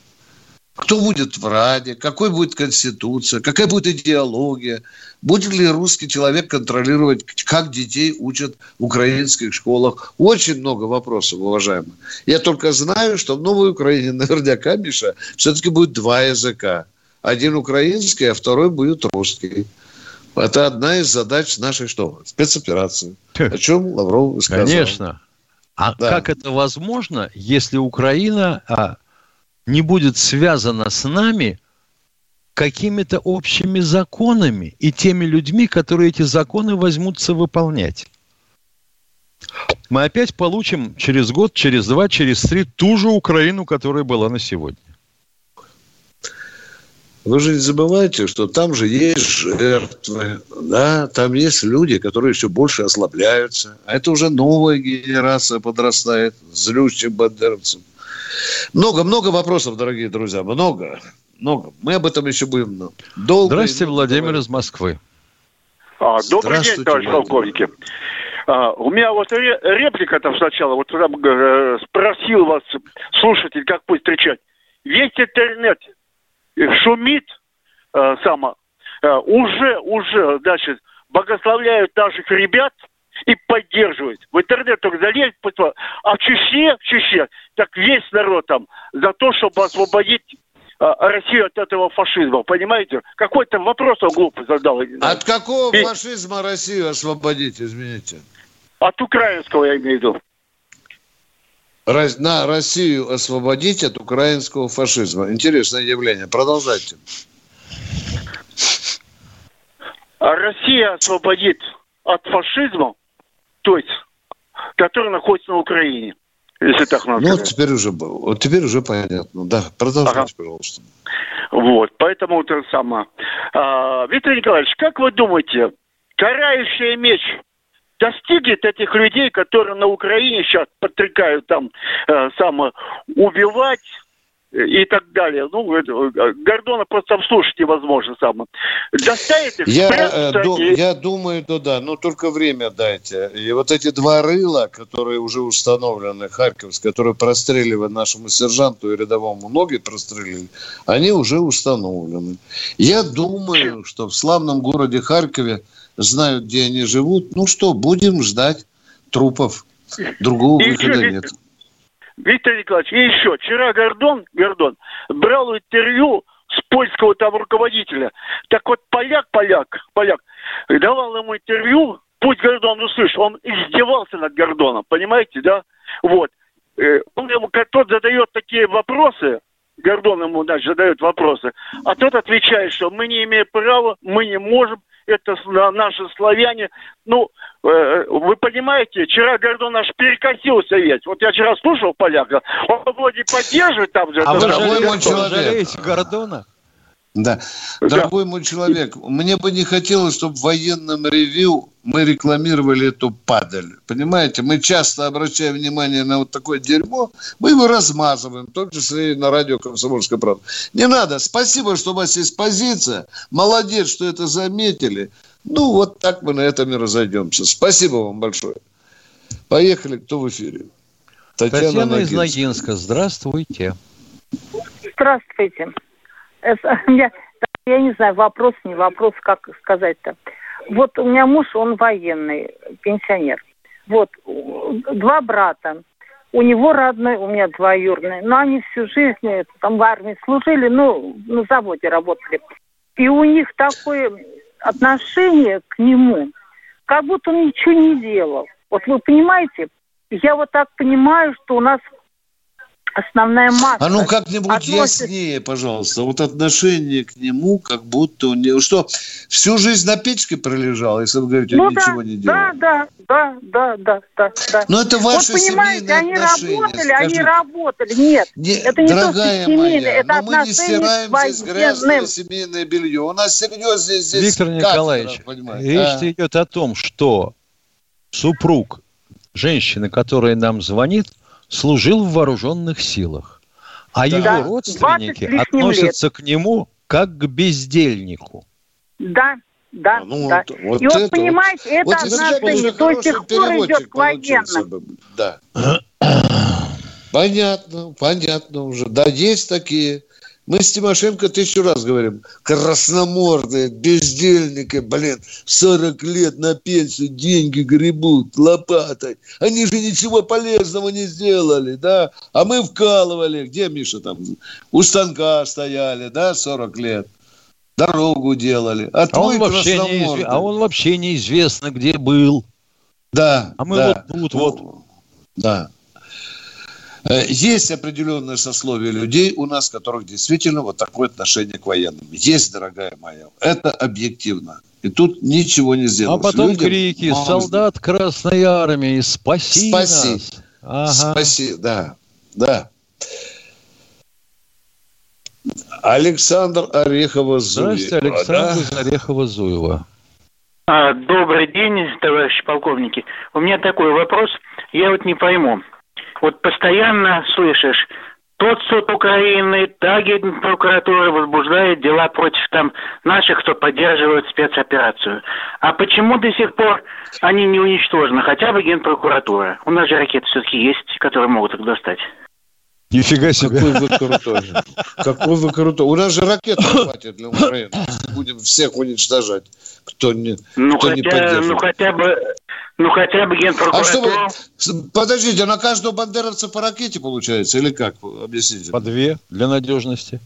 Кто будет в Раде? Какой будет Конституция? Какая будет идеология? Будет ли русский человек контролировать, как детей учат в украинских школах? Очень много вопросов, уважаемые. Я только знаю, что в Новой Украине наверняка, Миша, все-таки будет два языка. Один украинский, а второй будет русский. Это одна из задач нашей что? Спецоперации. О чем Лавров сказал. Конечно. А да. как это возможно, если Украина а, не будет связана с нами – какими-то общими законами и теми людьми, которые эти законы возьмутся выполнять. Мы опять получим через год, через два, через три ту же Украину, которая была на сегодня. Вы же не забывайте, что там же есть жертвы, да, там есть люди, которые еще больше ослабляются. А это уже новая генерация подрастает, злющих бандеровцев. Много-много вопросов, дорогие друзья, много много. Мы об этом еще будем долго. Здравствуйте, Владимир говорить. из Москвы. А, добрый день, товарищ полковники. А, у меня вот реплика там сначала, вот там э, спросил вас слушатель, как будет встречать. Весь интернет шумит э, само, э, уже, уже, значит, благословляют наших ребят и поддерживают. В интернет только залезть, а в Чечне, в Чечне, так весь народ там за то, чтобы освободить а, Россию от этого фашизма, понимаете? Какой-то вопрос он глупый задал. От какого И... фашизма Россию освободить, извините? От украинского, я имею в виду. Раз, на Россию освободить от украинского фашизма. Интересное явление. Продолжайте. А Россия освободит от фашизма, то есть, который находится на Украине если так надо. Ну, теперь уже, вот теперь уже понятно. Да, продолжайте, ага. пожалуйста. Вот, поэтому это самое. А, Виктор Николаевич, как вы думаете, карающий меч достигнет этих людей, которые на Украине сейчас подстрекают там э, само убивать, и так далее. Ну, это, э, Гордона просто обслушать невозможно сам. Доставит их я, э, ду, я думаю, то да, но только время дайте. И вот эти два рыла, которые уже установлены, Харьковские, которые простреливают нашему сержанту и рядовому ноги прострелили, они уже установлены. Я думаю, что в славном городе Харькове знают, где они живут. Ну что, будем ждать трупов. Другого и выхода еще, нет. Виктор Николаевич, и еще, вчера Гордон, Гордон брал интервью с польского там руководителя. Так вот, поляк, поляк, поляк, давал ему интервью, пусть Гордон услышал, он издевался над Гордоном, понимаете, да? Вот. Э, он ему, тот задает такие вопросы, Гордон ему, значит, задает вопросы, а тот отвечает, что мы не имеем права, мы не можем, это наши славяне. Ну, э, вы понимаете, вчера Гордон аж перекосился весь. Вот я вчера слушал поляка, он вроде поддерживает там же. А вы жалеете Гордона? Да. Дорогой мой человек, мне бы не хотелось, чтобы в военном ревью мы рекламировали эту падаль. Понимаете, мы часто обращаем внимание на вот такое дерьмо, мы его размазываем, в том числе и на радио «Комсомольская правда». Не надо. Спасибо, что у вас есть позиция. Молодец, что это заметили. Ну, вот так мы на этом и разойдемся. Спасибо вам большое. Поехали. Кто в эфире? Татьяна, Татьяна из Ногинска. Здравствуйте. Здравствуйте. Я, я не знаю, вопрос, не вопрос, как сказать-то. Вот у меня муж, он военный, пенсионер. Вот, два брата. У него родной, у меня двоюродный. Но они всю жизнь там в армии служили, ну, на заводе работали. И у них такое отношение к нему, как будто он ничего не делал. Вот вы понимаете, я вот так понимаю, что у нас основная масса. А ну как-нибудь относится... яснее, пожалуйста. Вот отношение к нему, как будто у него... Что, всю жизнь на печке пролежал, если вы говорите, ну, он да, ничего не делал? Да, да, да, да, да, да. Но это ваши вот, понимаете, они работали, скажите. они работали. Нет, не, это не дорогая то, что семейное, моя, это но мы не стираем здесь грязное семейное белье. У нас серьезно здесь Виктор Николаевич, речь а? идет о том, что супруг женщины, которая нам звонит, служил в вооруженных силах. А да. его родственники относятся лет. к нему как к бездельнику. Да, да, а, ну, да. Вот, вот и вот, понимаете, вот, это вот отношение до сих пор идет к военным. Да. Понятно, понятно уже. Да, есть такие. Мы с Тимошенко тысячу раз говорим, красномордые, бездельники, блин, 40 лет на пенсию деньги гребут лопатой. Они же ничего полезного не сделали, да? А мы вкалывали. Где, Миша, там? У станка стояли, да, 40 лет. Дорогу делали. А, а, он, вообще неизв... а он вообще неизвестно, где был. Да, А мы да. вот тут вот. Да. Э, есть определенное сословие людей у нас, которых действительно вот такое отношение к военным. Есть, дорогая моя. Это объективно. И тут ничего не сделаешь. А потом Людям крики «Солдат Красной Армии, спаси, спаси нас!» ага. Спаси, да, да. Александр Орехова-Зуева. Здравствуйте, Александр да? Орехова-Зуева. А, добрый день, товарищи полковники. У меня такой вопрос. Я вот не пойму. Вот постоянно слышишь, тот суд Украины, та прокуратура возбуждает дела против там наших, кто поддерживает спецоперацию. А почему до сих пор они не уничтожены? Хотя бы генпрокуратура. У нас же ракеты все-таки есть, которые могут их достать. Нифига себе. Какой вы крутой. Какой вы крутой. У нас же ракет хватит для Украины. Будем всех уничтожать, кто не, ну, кто хотя, не поддерживает. Ну хотя бы ну, хотя бы генпрокуратура... А что вы... Подождите, на каждого бандеровца по ракете получается? Или как? Объясните. По две для надежности.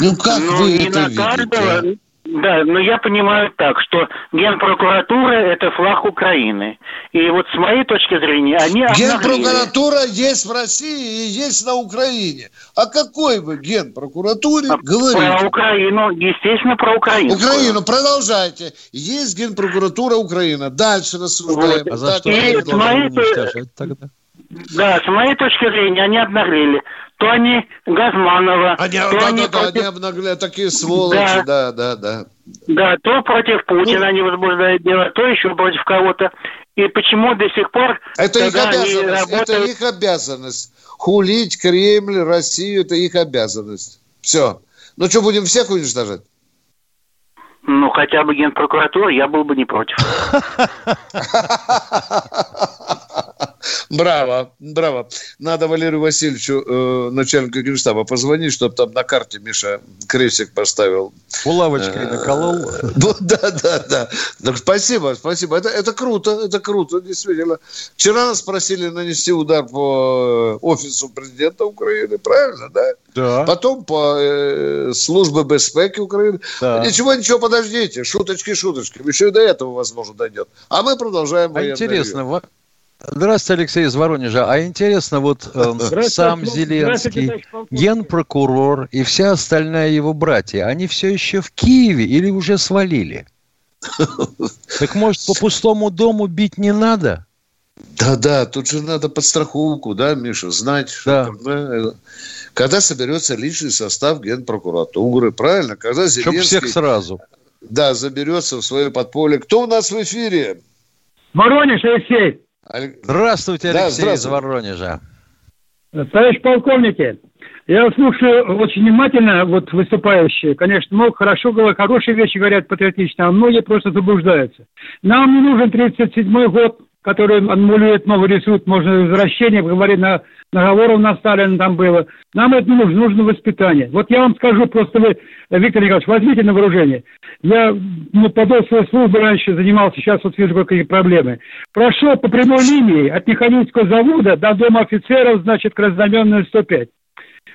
Ну, как ну, вы это видите? Каждого... Да, но я понимаю так, что Генпрокуратура – это флаг Украины. И вот с моей точки зрения они Генпрокуратура есть в России и есть на Украине. О какой вы Генпрокуратуре а, говорите? Про Украину, естественно, про Украину. Украину, продолжайте. Есть Генпрокуратура Украина. Дальше рассуждаем. Вот. А за что и с моей... тогда? Да, с моей точки зрения, они обнаглели. То они Газманова, они, то да, они да, против... они обнаглели, такие сволочи, да, да, да. Да, да то против Путина ну... они возбуждают дело, то еще против кого-то. И почему до сих пор... Это их обязанность, работают... это их обязанность. Хулить Кремль, Россию, это их обязанность. Все. Ну что, будем всех уничтожать? Ну, хотя бы генпрокуратура, я был бы не против. Браво, браво. Надо Валерию Васильевичу, э, начальнику генштаба, позвонить, чтобы там на карте Миша крестик поставил. Булавочкой э, наколол. Да, да, да. Так, спасибо, спасибо. Это, это круто, это круто, действительно. Вчера нас просили нанести удар по э, офису президента Украины, правильно, да? Да. Потом по э, службе безпеки Украины. Да. Ничего, ничего, подождите. Шуточки, шуточки. Еще и до этого, возможно, дойдет. А мы продолжаем а Интересно, ревью. Здравствуйте, Алексей из Воронежа. А интересно, вот э, сам Зеленский, генпрокурор и вся остальная его братья, они все еще в Киеве или уже свалили? Так может, по пустому дому бить не надо? Да-да, тут же надо подстраховку, да, Миша, знать, да. что когда, когда соберется личный состав генпрокуратуры, правильно? Когда Зеленский... Чтоб всех сразу. Да, заберется в свое подполье. Кто у нас в эфире? Воронеж, Алексей. Здравствуйте, Алексей да, здравствуйте. из Воронежа. Товарищ полковники, я слушаю очень внимательно вот выступающие. Конечно, много хорошо, хорошие вещи говорят патриотично, а многие просто заблуждаются. Нам не нужен 37-й год, который аннулирует новый рисунок, можно возвращение, говорит, на наговоров на Сталина там было. Нам это нужно, нужно воспитание. Вот я вам скажу, просто вы, Виктор Николаевич, возьмите на вооружение. Я ну, по своей службы раньше занимался, сейчас вот вижу, какие проблемы. Прошел по прямой линии от Механического завода до Дома офицеров, значит, к разноменной 105.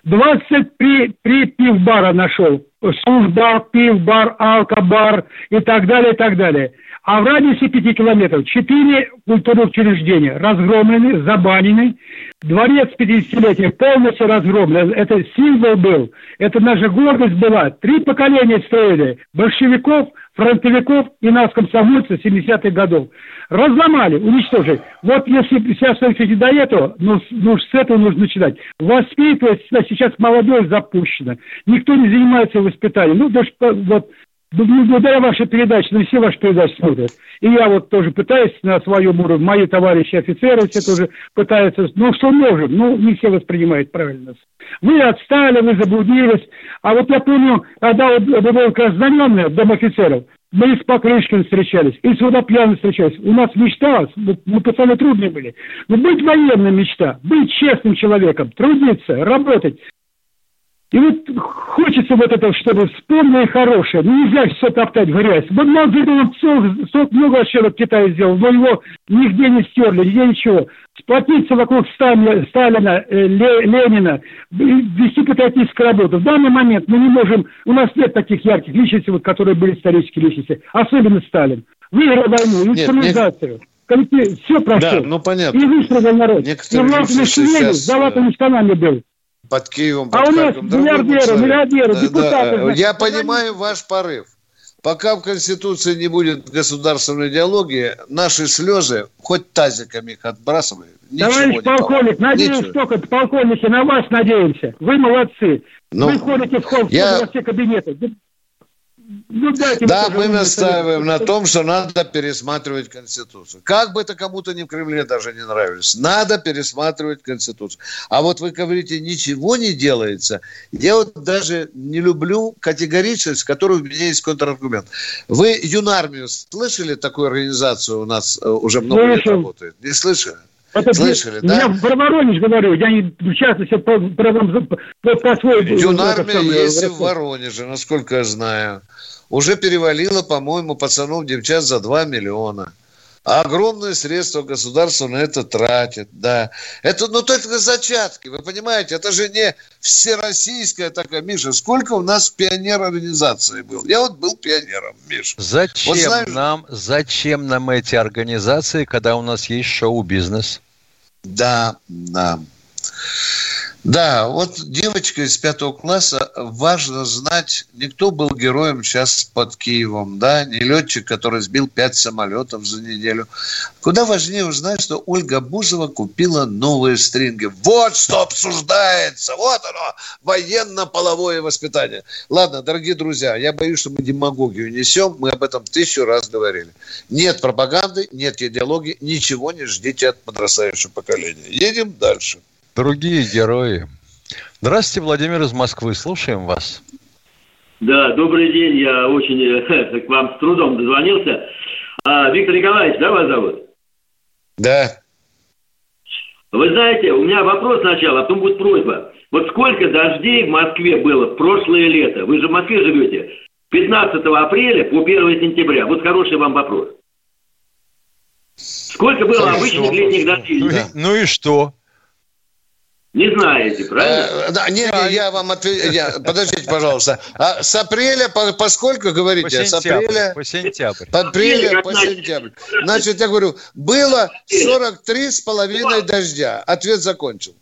23 три пивбара нашел. Службар, пивбар, алкобар и так далее, и так далее. А в радиусе 5 километров 4 культурных учреждения разгромлены, забанены. Дворец 50-летия полностью разгромлен. Это символ был. Это наша гордость была. Три поколения строили. Большевиков, фронтовиков и нас, комсомольцев 70-х годов. Разломали, уничтожили. Вот если сейчас слышите до этого, ну, ну с этого нужно начинать. Воспитывать сейчас молодежь запущена. Никто не занимается воспитанием. Ну, даже вот благодаря вашей передаче, на все ваши передачи смотрят. И я вот тоже пытаюсь на своем уровне, мои товарищи офицеры все тоже пытаются, ну что можем, ну не все воспринимают правильно. Вы отстали, вы заблудились. А вот я помню, когда вот было знаменное Дом офицеров, мы с Покрышкиным встречались, и с Водопьяным встречались. У нас мечта, мы пацаны трудные были. Но быть военным мечта, быть честным человеком, трудиться, работать. И вот хочется вот это, чтобы вспомнили хорошее. Ну, нельзя все топтать в грязь. Вот Мао Цзэдун сот много ошибок Китай сделал, но его нигде не стерли, нигде ничего. Сплотиться вокруг Сталина, Сталина э, Ленина, вести патриотическую работу. В данный момент мы не можем, у нас нет таких ярких личностей, вот, которые были исторические личности, особенно Сталин. Выиграл войну, индустриализацию. Нет, все прошел. Да, ну понятно. И выстроил народ. Некоторые и Влад с золотыми штанами был под Киевом, под а у нас миллиардеры, миллиардеры, депутаты. Да, я понимаю ваш порыв. Пока в Конституции не будет государственной идеологии, наши слезы, хоть тазиками их отбрасывай, Товарищ полковник, надеюсь только, полковники, на вас надеемся. Вы молодцы. Ну, Вы ходите в холл я... во все кабинеты. Ну, дайте да, мы настаиваем на том, что надо пересматривать Конституцию. Как бы это кому-то ни в Кремле даже не нравилось, надо пересматривать Конституцию. А вот вы говорите, ничего не делается. Я вот даже не люблю категоричность, с которой у меня есть контраргумент. Вы Юнармию слышали такую организацию у нас э, уже много Слышал. лет работает? Не слышали? Это Слышали, да? Я про Воронеж говорю, я не в частности по, про, по, по своему... Юнармия есть в Воронеже, насколько я знаю. Уже перевалило, по-моему, пацанов, девчат за 2 миллиона. Огромные средства государство на это тратит, да. Это, ну, только зачатки, вы понимаете, это же не всероссийская такая, Миша, сколько у нас пионер-организации был? Я вот был пионером, Миша. Зачем вот, знаешь... нам, зачем нам эти организации, когда у нас есть шоу-бизнес? Да, да. Да, вот девочка из пятого класса, важно знать, никто был героем сейчас под Киевом, да, не летчик, который сбил пять самолетов за неделю. Куда важнее узнать, что Ольга Бузова купила новые стринги. Вот что обсуждается, вот оно, военно-половое воспитание. Ладно, дорогие друзья, я боюсь, что мы демагогию несем, мы об этом тысячу раз говорили. Нет пропаганды, нет идеологии, ничего не ждите от подрастающего поколения. Едем дальше. Другие герои. Здравствуйте, Владимир из Москвы. Слушаем вас. Да, добрый день. Я очень э, к вам с трудом дозвонился. А, Виктор Николаевич, да, вас зовут? Да. Вы знаете, у меня вопрос сначала, а потом будет просьба. Вот сколько дождей в Москве было в прошлое лето? Вы же в Москве живете. 15 апреля по 1 сентября. Вот хороший вам вопрос. Сколько было обычных летних дождей? Ну, да. ну и что? Не знаете, правильно? Э, да, не, не, я вам отвечу. Подождите, пожалуйста. А с апреля по, по сколько говорите? По сентябрь, с апреля? По сентябрь. По апреля по сентябрь. Значит, я говорю, было 43 с половиной дождя. Ответ закончил.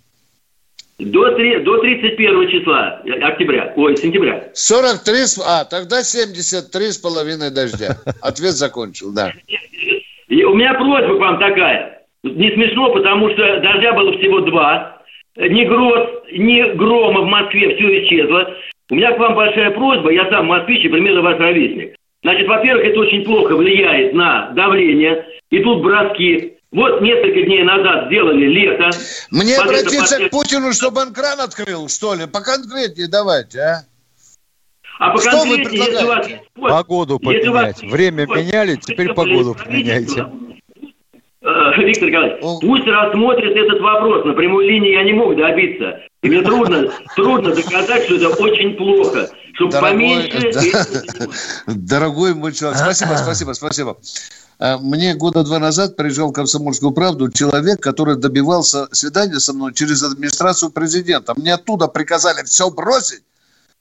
До, 3, до 31 числа октября, ой, сентября. 43, а, тогда 73 с половиной дождя. Ответ закончил, да. И у меня просьба к вам такая. Не смешно, потому что дождя было всего два ни гроз, ни грома в Москве, все исчезло. У меня к вам большая просьба, я сам москвич и примерно ваш ровесник. Значит, во-первых, это очень плохо влияет на давление, и тут броски. Вот несколько дней назад сделали лето. Мне Под обратиться это... к Путину, чтобы он кран открыл, что ли? Поконкретнее давайте, а? А что вы предлагаете? Вас... Погоду поменять. Вас... Время меняли, теперь погоду поменяйте. Э, Виктор Николаевич, пусть рассмотрит этот вопрос. На прямой линии я не мог добиться. И мне трудно, трудно доказать, что это очень плохо. Чтобы Дорогой, поменьше... Да. Дорогой мой человек, спасибо, спасибо, спасибо. Э, мне года два назад приезжал в «Комсомольскую правду» человек, который добивался свидания со мной через администрацию президента. Мне оттуда приказали все бросить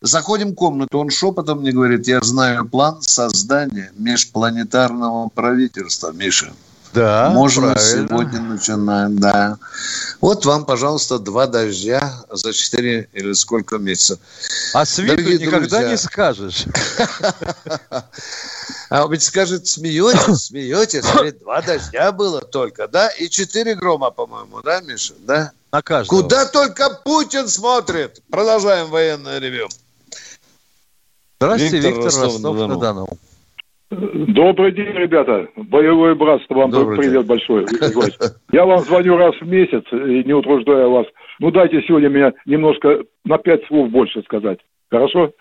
Заходим в комнату, он шепотом мне говорит, я знаю план создания межпланетарного правительства, Миша. Да, Можно правильно. сегодня начинаем, да. Вот вам, пожалуйста, два дождя за четыре или сколько месяцев. А с виду Дорогие никогда друзья, не скажешь. А ведь скажет, смеетесь, смеетесь, два дождя было только, да? И четыре грома, по-моему, да, Миша? Да? На каждого. Куда только Путин смотрит. Продолжаем военное ревю. Здравствуйте, Виктор, Виктор Ростов-на-Дону. Добрый день, ребята. Боевое братство. Вам Добрый привет день. большой. Я вам звоню раз в месяц и не утруждаю вас. Ну, дайте сегодня меня немножко на пять слов больше сказать. Хорошо?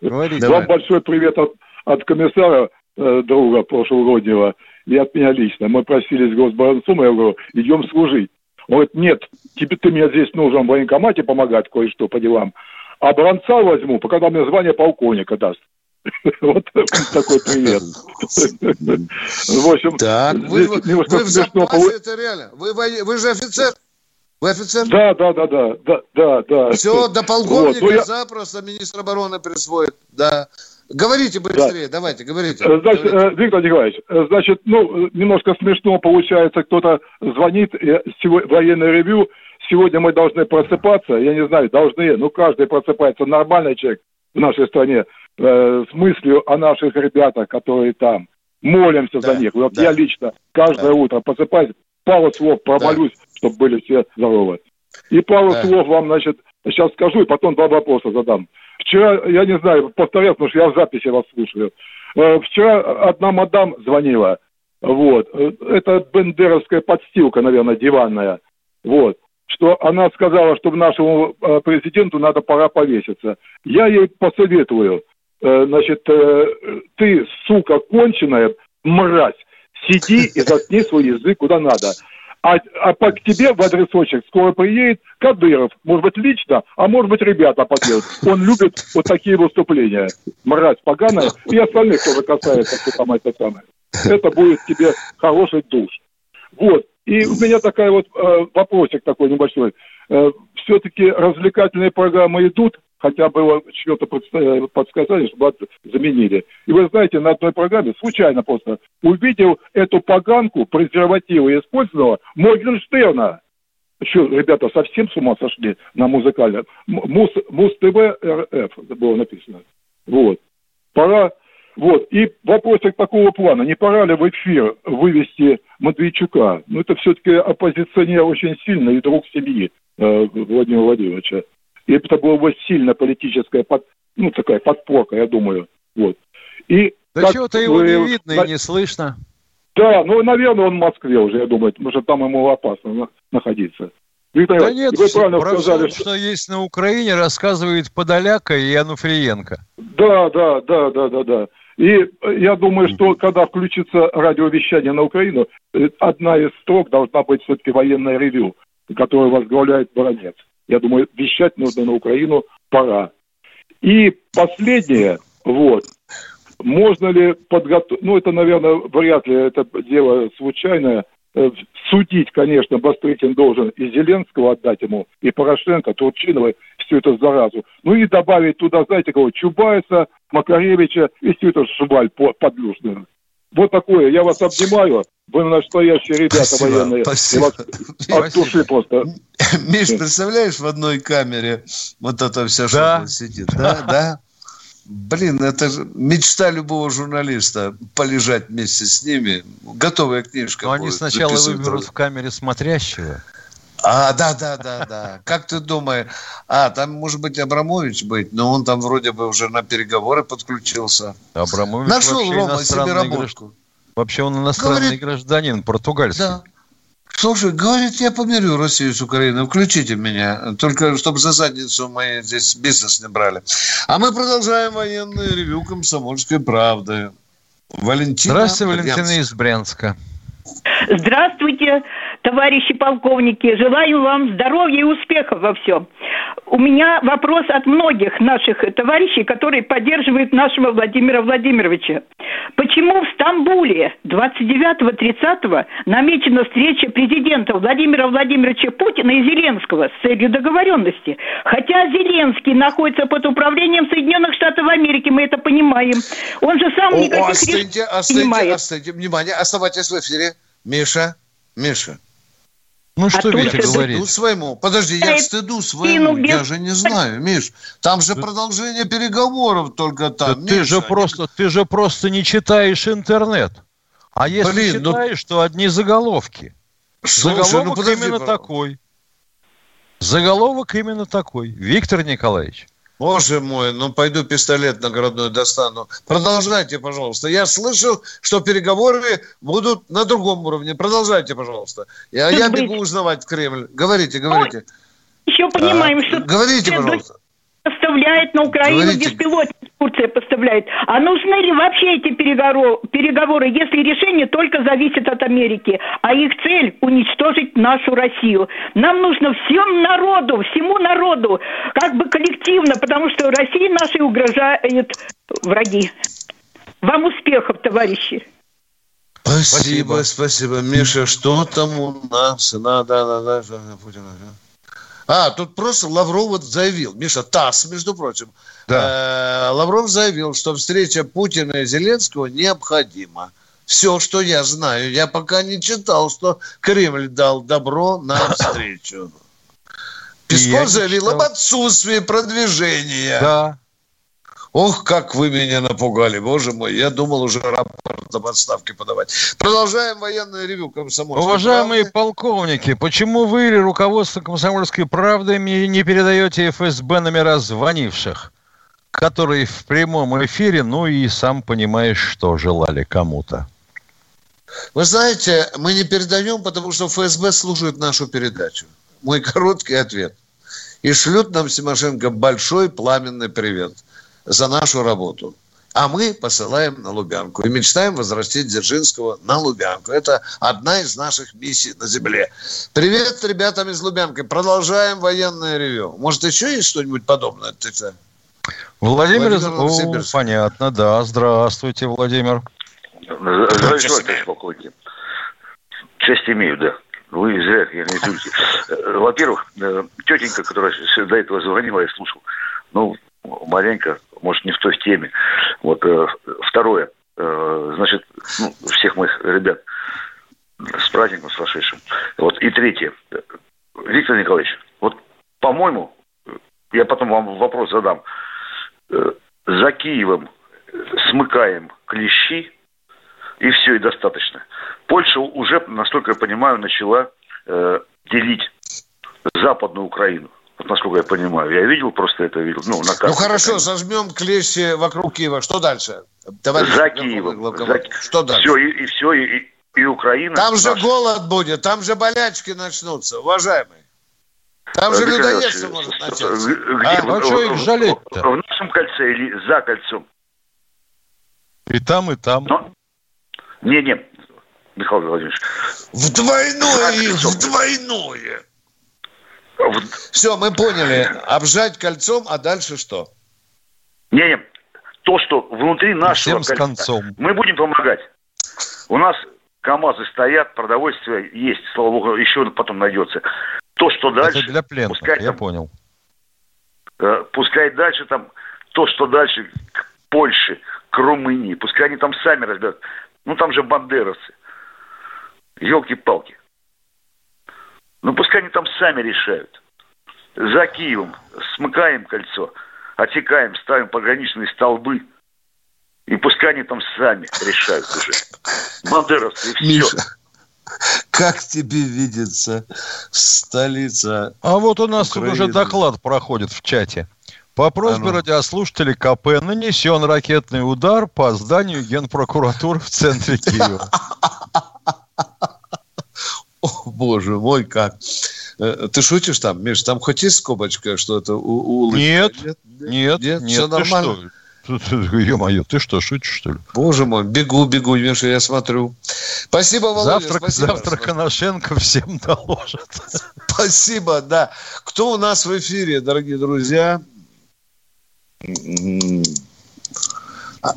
Говорите, вам большой привет от, от комиссара, э, друга прошлогоднего, и от меня лично. Мы просились с Госборонцом, я говорю, идем служить. Он говорит, нет, тебе ты мне здесь нужен в военкомате помогать кое-что по делам. А бронца возьму, пока там мне звание полковника даст. Вот такой пример. В общем, так, вы, вы, вы в запасе, это реально. Вы, вы же офицер? Вы офицер? Да, да, да, да, да, да, да. Все, до полковника вот, ну, я... запросто министр обороны присвоит, да. Говорите быстрее, да. давайте, говорите. Значит, говорите. Э, Виктор Николаевич, э, значит, ну, немножко смешно получается, кто-то звонит, военное ревю, сегодня мы должны просыпаться, я не знаю, должны, ну, каждый просыпается, нормальный человек в нашей стране, э, с мыслью о наших ребятах, которые там. Молимся да, за них. Вот да. я лично каждое да. утро просыпаюсь, пару слов промолюсь, да. чтобы были все здоровы. И пару да. слов вам, значит, сейчас скажу, и потом два вопроса задам. Вчера, я не знаю, повторяю, потому что я в записи вас слушаю. Э, вчера одна мадам звонила, вот, э, это бендеровская подстилка, наверное, диванная, вот, что она сказала, что нашему э, президенту надо пора повеситься. Я ей посоветую, значит, э, ты, сука, конченая, мразь, сиди и заткни свой язык куда надо. А, а по, к тебе в адресочек скоро приедет Кадыров. Может быть, лично, а может быть, ребята поделают. Он любит вот такие выступления. Мразь поганая. И остальных тоже касается, кто там это самое. Это будет тебе хороший душ. Вот. И у меня такая вот э, вопросик такой небольшой. Э, все-таки развлекательные программы идут, хотя было что-то подсказали, чтобы заменили. И вы знаете, на одной программе случайно просто увидел эту поганку презервативы использованного Моргенштерна. Что, ребята, совсем с ума сошли на музыкальном? Муз, Муз-ТВ РФ было написано. Вот. Пора вот. И вопросик такого плана. Не пора ли в эфир вывести Матвейчука? Ну, это все-таки оппозиционер очень сильный и друг семьи э, Владимира Владимировича. И это была бы сильно политическая под, ну, такая подпорка, я думаю. Вот. И да чего-то его не видно и не слышно. Да, ну, наверное, он в Москве уже, я думаю, потому что там ему опасно находиться. Виктор да нет, вы правильно про сказали, все, что... что есть на Украине, рассказывает Подоляка и Ануфриенко. Да, да, да, да, да, да. И я думаю, что когда включится радиовещание на Украину, э, одна из строк должна быть все-таки военное ревю, которое возглавляет Баранец. Я думаю, вещать нужно на Украину пора. И последнее, вот, можно ли подготовить, ну это, наверное, вряд ли это дело случайное, э, судить, конечно, Бастрыкин должен и Зеленского отдать ему, и Порошенко, Турчинова, всю эту заразу. Ну и добавить туда, знаете, кого, Чубайса, Макаревича и всю эту шваль подлюжную. Вот такое. Я вас обнимаю. Вы настоящие ребята спасибо, военные. Спасибо. От души просто. Миш, представляешь, в одной камере вот это вся да. сидит? Да, да. Блин, это же мечта любого журналиста полежать вместе с ними. Готовая книжка. Но они сначала выберут в камере смотрящего. А, да, да, да, да. Как ты думаешь? А, там может быть Абрамович быть, но он там вроде бы уже на переговоры подключился. Абрамович Нашел Рома себе работку. Гражд... Вообще он иностранный Говорит... гражданин, португальский. Да. Слушай, говорит, я помирю Россию с Украиной, включите меня, только чтобы за задницу мои здесь бизнес не брали. А мы продолжаем военное ревю «Комсомольской правды». Валентина. Здравствуйте, Валентина из Брянска. Здравствуйте, товарищи полковники. Желаю вам здоровья и успехов во всем. У меня вопрос от многих наших товарищей, которые поддерживают нашего Владимира Владимировича. Почему в Стамбуле 29-30 намечена встреча президента Владимира Владимировича Путина и Зеленского с целью договоренности? Хотя Зеленский находится под управлением Соединенных Штатов Америки, мы это понимаем. Он же сам никаких остыньте, остыньте, принимает. остыньте, внимание, оставайтесь в эфире. Миша, Миша. Ну, что а Витя говорит? Стыду своему. Подожди, я стыду своему. Я же не знаю, Миш. Там же продолжение переговоров только там. Да ты же просто, ты же просто не читаешь интернет. А если Блин, ну читаешь, ну... то одни заголовки. Слушай, ну Заголовок ну, подожди, именно пожалуйста. такой. Заголовок именно такой. Виктор Николаевич. Боже мой, ну пойду пистолет наградной достану. Продолжайте, пожалуйста. Я слышал, что переговоры будут на другом уровне. Продолжайте, пожалуйста. Я, я бегу узнавать в Кремль. Говорите, говорите. Еще понимаем, а, что... Говорите, пожалуйста поставляет на Украину Говорите. беспилотник, Турция поставляет. А нужны ли вообще эти переговоры, переговоры, если решение только зависит от Америки, а их цель уничтожить нашу Россию? Нам нужно всем народу, всему народу, как бы коллективно, потому что России нашей угрожают враги. Вам успехов, товарищи. Спасибо, спасибо, спасибо. Миша, что там у нас? Надо, надо, Путин. А, тут просто Лавров вот заявил, Миша, ТАСС, между прочим, да. э, Лавров заявил, что встреча Путина и Зеленского необходима. Все, что я знаю. Я пока не читал, что Кремль дал добро на встречу. Песков заявил об отсутствии продвижения. Да. Ох, как вы меня напугали, боже мой. Я думал уже рапорт об отставке подавать. Продолжаем военное ревю комсомольской Уважаемые правды. полковники, почему вы или руководство комсомольской правды не передаете ФСБ номера звонивших, которые в прямом эфире, ну и сам понимаешь, что желали кому-то? Вы знаете, мы не передаем, потому что ФСБ слушает нашу передачу. Мой короткий ответ. И шлют нам Симошенко большой пламенный привет – за нашу работу. А мы посылаем на Лубянку и мечтаем возвратить Дзержинского на Лубянку. Это одна из наших миссий на Земле. Привет ребятам из Лубянки. Продолжаем военное ревю. Может, еще есть что-нибудь подобное? Владимир, Владимир О, понятно, да. Здравствуйте, Владимир. Здравствуйте, товарищ полковник. Честь имею, да. Вы зря, я не извините. Э, во-первых, э, тетенька, которая до этого звонила, я слушал, ну, маленько, может, не в той теме. Вот э, второе, э, значит, ну, всех моих ребят с праздником, с вошедшим. Вот и третье, Виктор Николаевич, вот, по-моему, я потом вам вопрос задам. Э, за Киевом смыкаем клещи, и все, и достаточно. Польша уже, насколько я понимаю, начала э, делить Западную Украину. Вот насколько я понимаю. Я видел просто это, видел. Ну, на карте, ну хорошо, зажмем клещи вокруг Киева. Что дальше? Товарищ За Киевом. За... Что дальше? Все, и, и все, и, и Украина. Там же наша... голод будет, там же болячки начнутся, уважаемые. Там же людоедство может начаться. А, ну что их жалеть-то? В нашем кольце или за кольцом? И там, и там. Но... Не, не, Михаил Владимирович. В двойное, в двойное. Все, мы поняли. Обжать кольцом, а дальше что? Не-не, то, что внутри нашего Всем кольца, концом. мы будем помогать. У нас КАМАЗы стоят, продовольствие есть, слава богу, еще потом найдется. То, что дальше... Это для пленных, пускай, я там, понял. Э, пускай дальше там, то, что дальше к Польше, к Румынии, пускай они там сами разберут. Ну, там же бандеровцы. Елки-палки. Ну, пускай они там сами решают. За Киевом смыкаем кольцо, отсекаем, ставим пограничные столбы. И пускай они там сами решают уже. Бандеровцы, и все. Миша, как тебе видится столица А вот у нас Украины. уже доклад проходит в чате. По просьбе а ну. радиослушателей КП нанесен ракетный удар по зданию Генпрокуратуры в центре Киева. Боже мой, как. Э, ты шутишь там, Миш? Там хоть есть скобочка, что это у, улыбка? Нет, нет, нет, нет, все нормально. Ё-моё, ты что, шутишь, что ли? Боже мой, бегу, бегу, Миша, я смотрю. Спасибо, Володя. Завтра, спасибо. завтра Коношенко всем доложит. Спасибо, да. Кто у нас в эфире, дорогие друзья?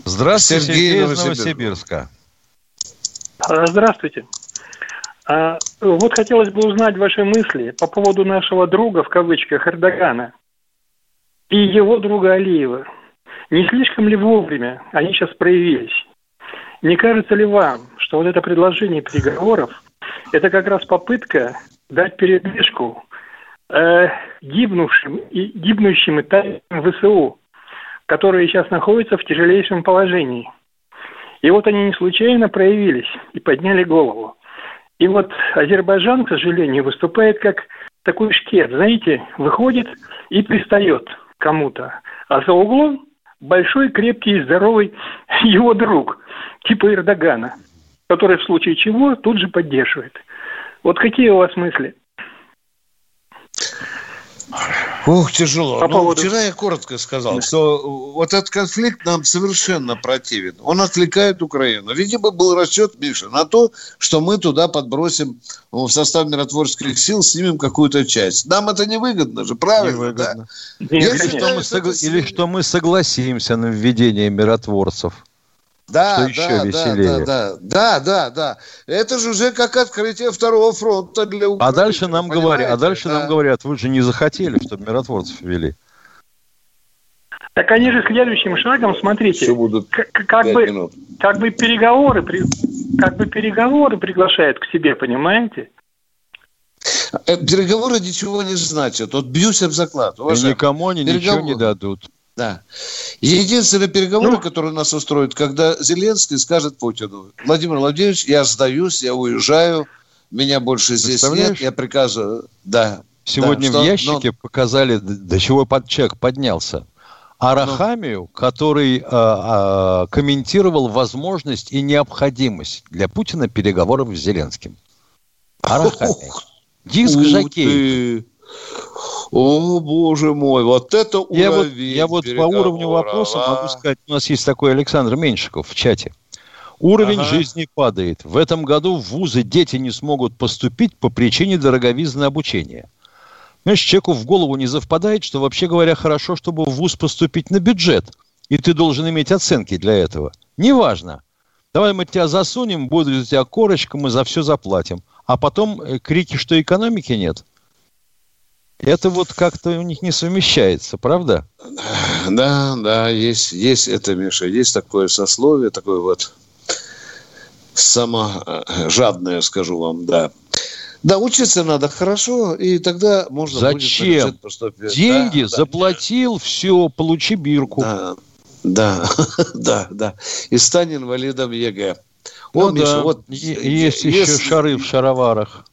Здравствуйте, Сергей, Сергей из Новосибирска. Здравствуйте. А, вот хотелось бы узнать ваши мысли по поводу нашего друга, в кавычках, Эрдогана и его друга Алиева. Не слишком ли вовремя они сейчас проявились? Не кажется ли вам, что вот это предложение переговоров – это как раз попытка дать передышку э, гибнувшим и гибнущим и тайным ВСУ, которые сейчас находятся в тяжелейшем положении. И вот они не случайно проявились и подняли голову. И вот Азербайджан, к сожалению, выступает как такой шкет, знаете, выходит и пристает кому-то. А за углом большой, крепкий и здоровый его друг, типа Эрдогана, который в случае чего тут же поддерживает. Вот какие у вас мысли? Ух, тяжело. По ну, поводу... Вчера я коротко сказал, что вот этот конфликт нам совершенно противен. Он отвлекает Украину. Видимо, был расчет, Миша, на то, что мы туда подбросим в состав миротворческих сил, снимем какую-то часть. Нам это не выгодно же, правильно? Не выгодно. Да? Если что мы согла... Или что мы согласимся на введение миротворцев. Да, что да, еще веселее. Да, да, да, да, да. Это же уже как открытие второго фронта для Украины. А дальше нам говорят, а дальше да. нам говорят, вы же не захотели, чтобы миротворцев ввели. Так они же следующим шагом, смотрите, будут как, как бы, минут. как бы переговоры, как бы переговоры приглашают к себе, понимаете? Э, переговоры ничего не значат. Вот бьюсь об заклад. И никому они переговоры. ничего не дадут. Да. Единственные переговоры, ну, которые нас устроят, когда Зеленский скажет Путину, Владимир Владимирович, я сдаюсь, я уезжаю, меня больше здесь нет, я приказываю, да. Сегодня да, в ящике но... показали, до чего под человек поднялся. Арахамию, ну. который э, э, комментировал возможность и необходимость для Путина переговоров с Зеленским. Арахамия. Диск Жакеев. О, боже мой, вот это уровень Я вот, я вот по уровню вопроса а? могу сказать, у нас есть такой Александр Меньшиков в чате. Уровень ага. жизни падает. В этом году в вузы дети не смогут поступить по причине дороговизны обучения. Знаешь, человеку в голову не совпадает, что вообще говоря хорошо, чтобы в вуз поступить на бюджет. И ты должен иметь оценки для этого. Неважно. Давай мы тебя засунем, будет у тебя корочка, мы за все заплатим. А потом э, крики, что экономики нет – это вот как-то у них не совмещается, правда? Да, да, есть, есть это, Миша, есть такое сословие, такое вот саможадное, скажу вам, да. Да, учиться надо хорошо, и тогда можно Зачем? будет поступить. Деньги да, заплатил, да. все, получи бирку. Да, да, да, да. И стань инвалидом ЕГЭ. О, ну, Миша, да. вот есть если... еще шары в шароварах.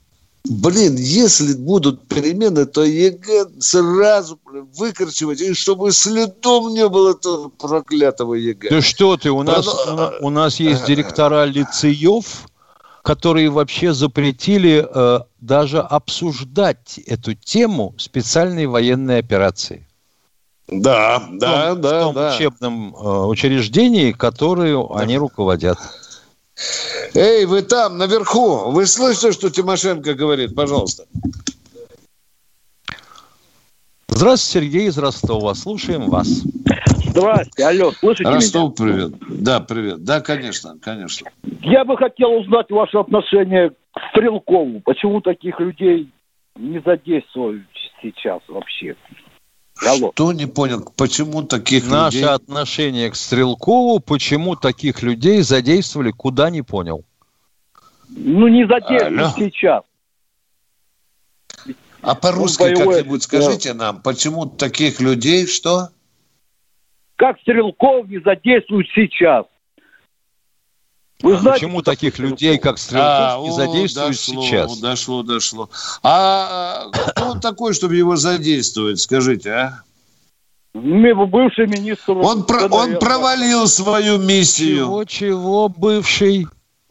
Блин, если будут перемены, то ЕГЭ сразу выкручивать, и чтобы следом не было этого проклятого ЕГЭ. Да что ты, у нас, Оно... у нас есть директора лицеев, которые вообще запретили э, даже обсуждать эту тему специальной военной операции. Да, да, в том, да. В том да. учебном э, учреждении, которое да. они руководят. Эй, вы там, наверху, вы слышите, что Тимошенко говорит? Пожалуйста. Здравствуйте, Сергей из Ростова. Слушаем вас. Здравствуйте, алло, слышите Ростов, меня? привет. Да, привет. Да, конечно, конечно. Я бы хотел узнать ваше отношение к Стрелкову. Почему таких людей не задействуют сейчас вообще? Алло. Что не понял, почему таких Наше людей... отношение к Стрелкову, почему таких людей задействовали, куда не понял. Ну, не задействовали сейчас. А по-русски ну, как-нибудь скажите да. нам, почему таких людей что? Как Стрелков не задействуют сейчас? Вы а знаете, почему таких людей, как Стрелков, а, не задействуют дошло, сейчас? Дошло, дошло. А кто он такой, чтобы его задействовать, скажите, а? Бывший министр. Он, про, он провалил свою миссию. Чего, чего, бывший?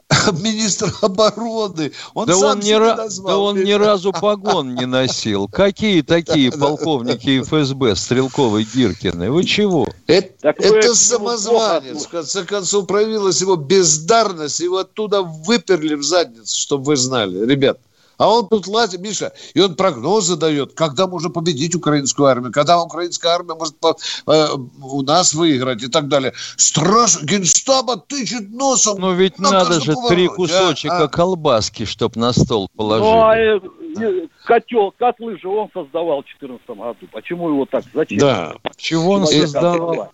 министр обороны. Он да, он не ра... да он ни разу погон не носил. Какие такие полковники ФСБ Стрелковой Гиркины? Вы чего? Это, это самозванец. В конце концов, проявилась его бездарность. Его оттуда выперли в задницу, чтобы вы знали. Ребят, а он тут лазит, Миша, и он прогнозы дает, когда можно победить украинскую армию, когда украинская армия может по, э, у нас выиграть и так далее. Страш, генштаба тычет носом. Ну ведь надо же повороте, три кусочка а? колбаски, чтобы на стол положить. Ну, а, э, котел, котлы же он создавал в 2014 году. Почему его так? Зачем? Да. Чего он создавал?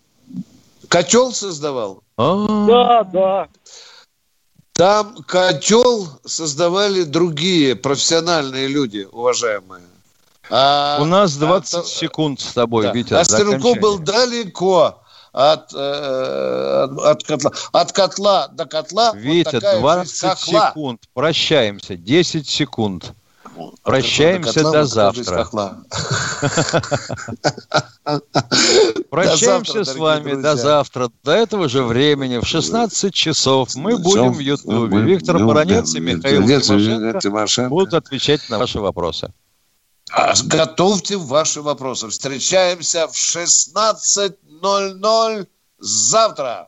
Котел создавал? А-а-а. Да, да. Там котел создавали другие профессиональные люди, уважаемые. А, У нас 20 а, секунд с тобой, да. Витя. А Стрелков был далеко от, э, от, котла, от котла до котла. Витя, вот 20 секунд. Прощаемся. 10 секунд. Прощаемся до завтра. Прощаемся с вами до завтра. До этого же времени в 16 часов мы будем в Ютубе. Виктор Баранец и Михаил Тимошенко будут отвечать на ваши вопросы. А, готовьте ваши вопросы. Встречаемся в 16.00 завтра.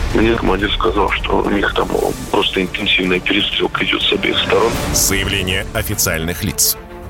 Мне командир сказал, что у них там просто интенсивная перестрелка идет с обеих сторон. Заявление официальных лиц.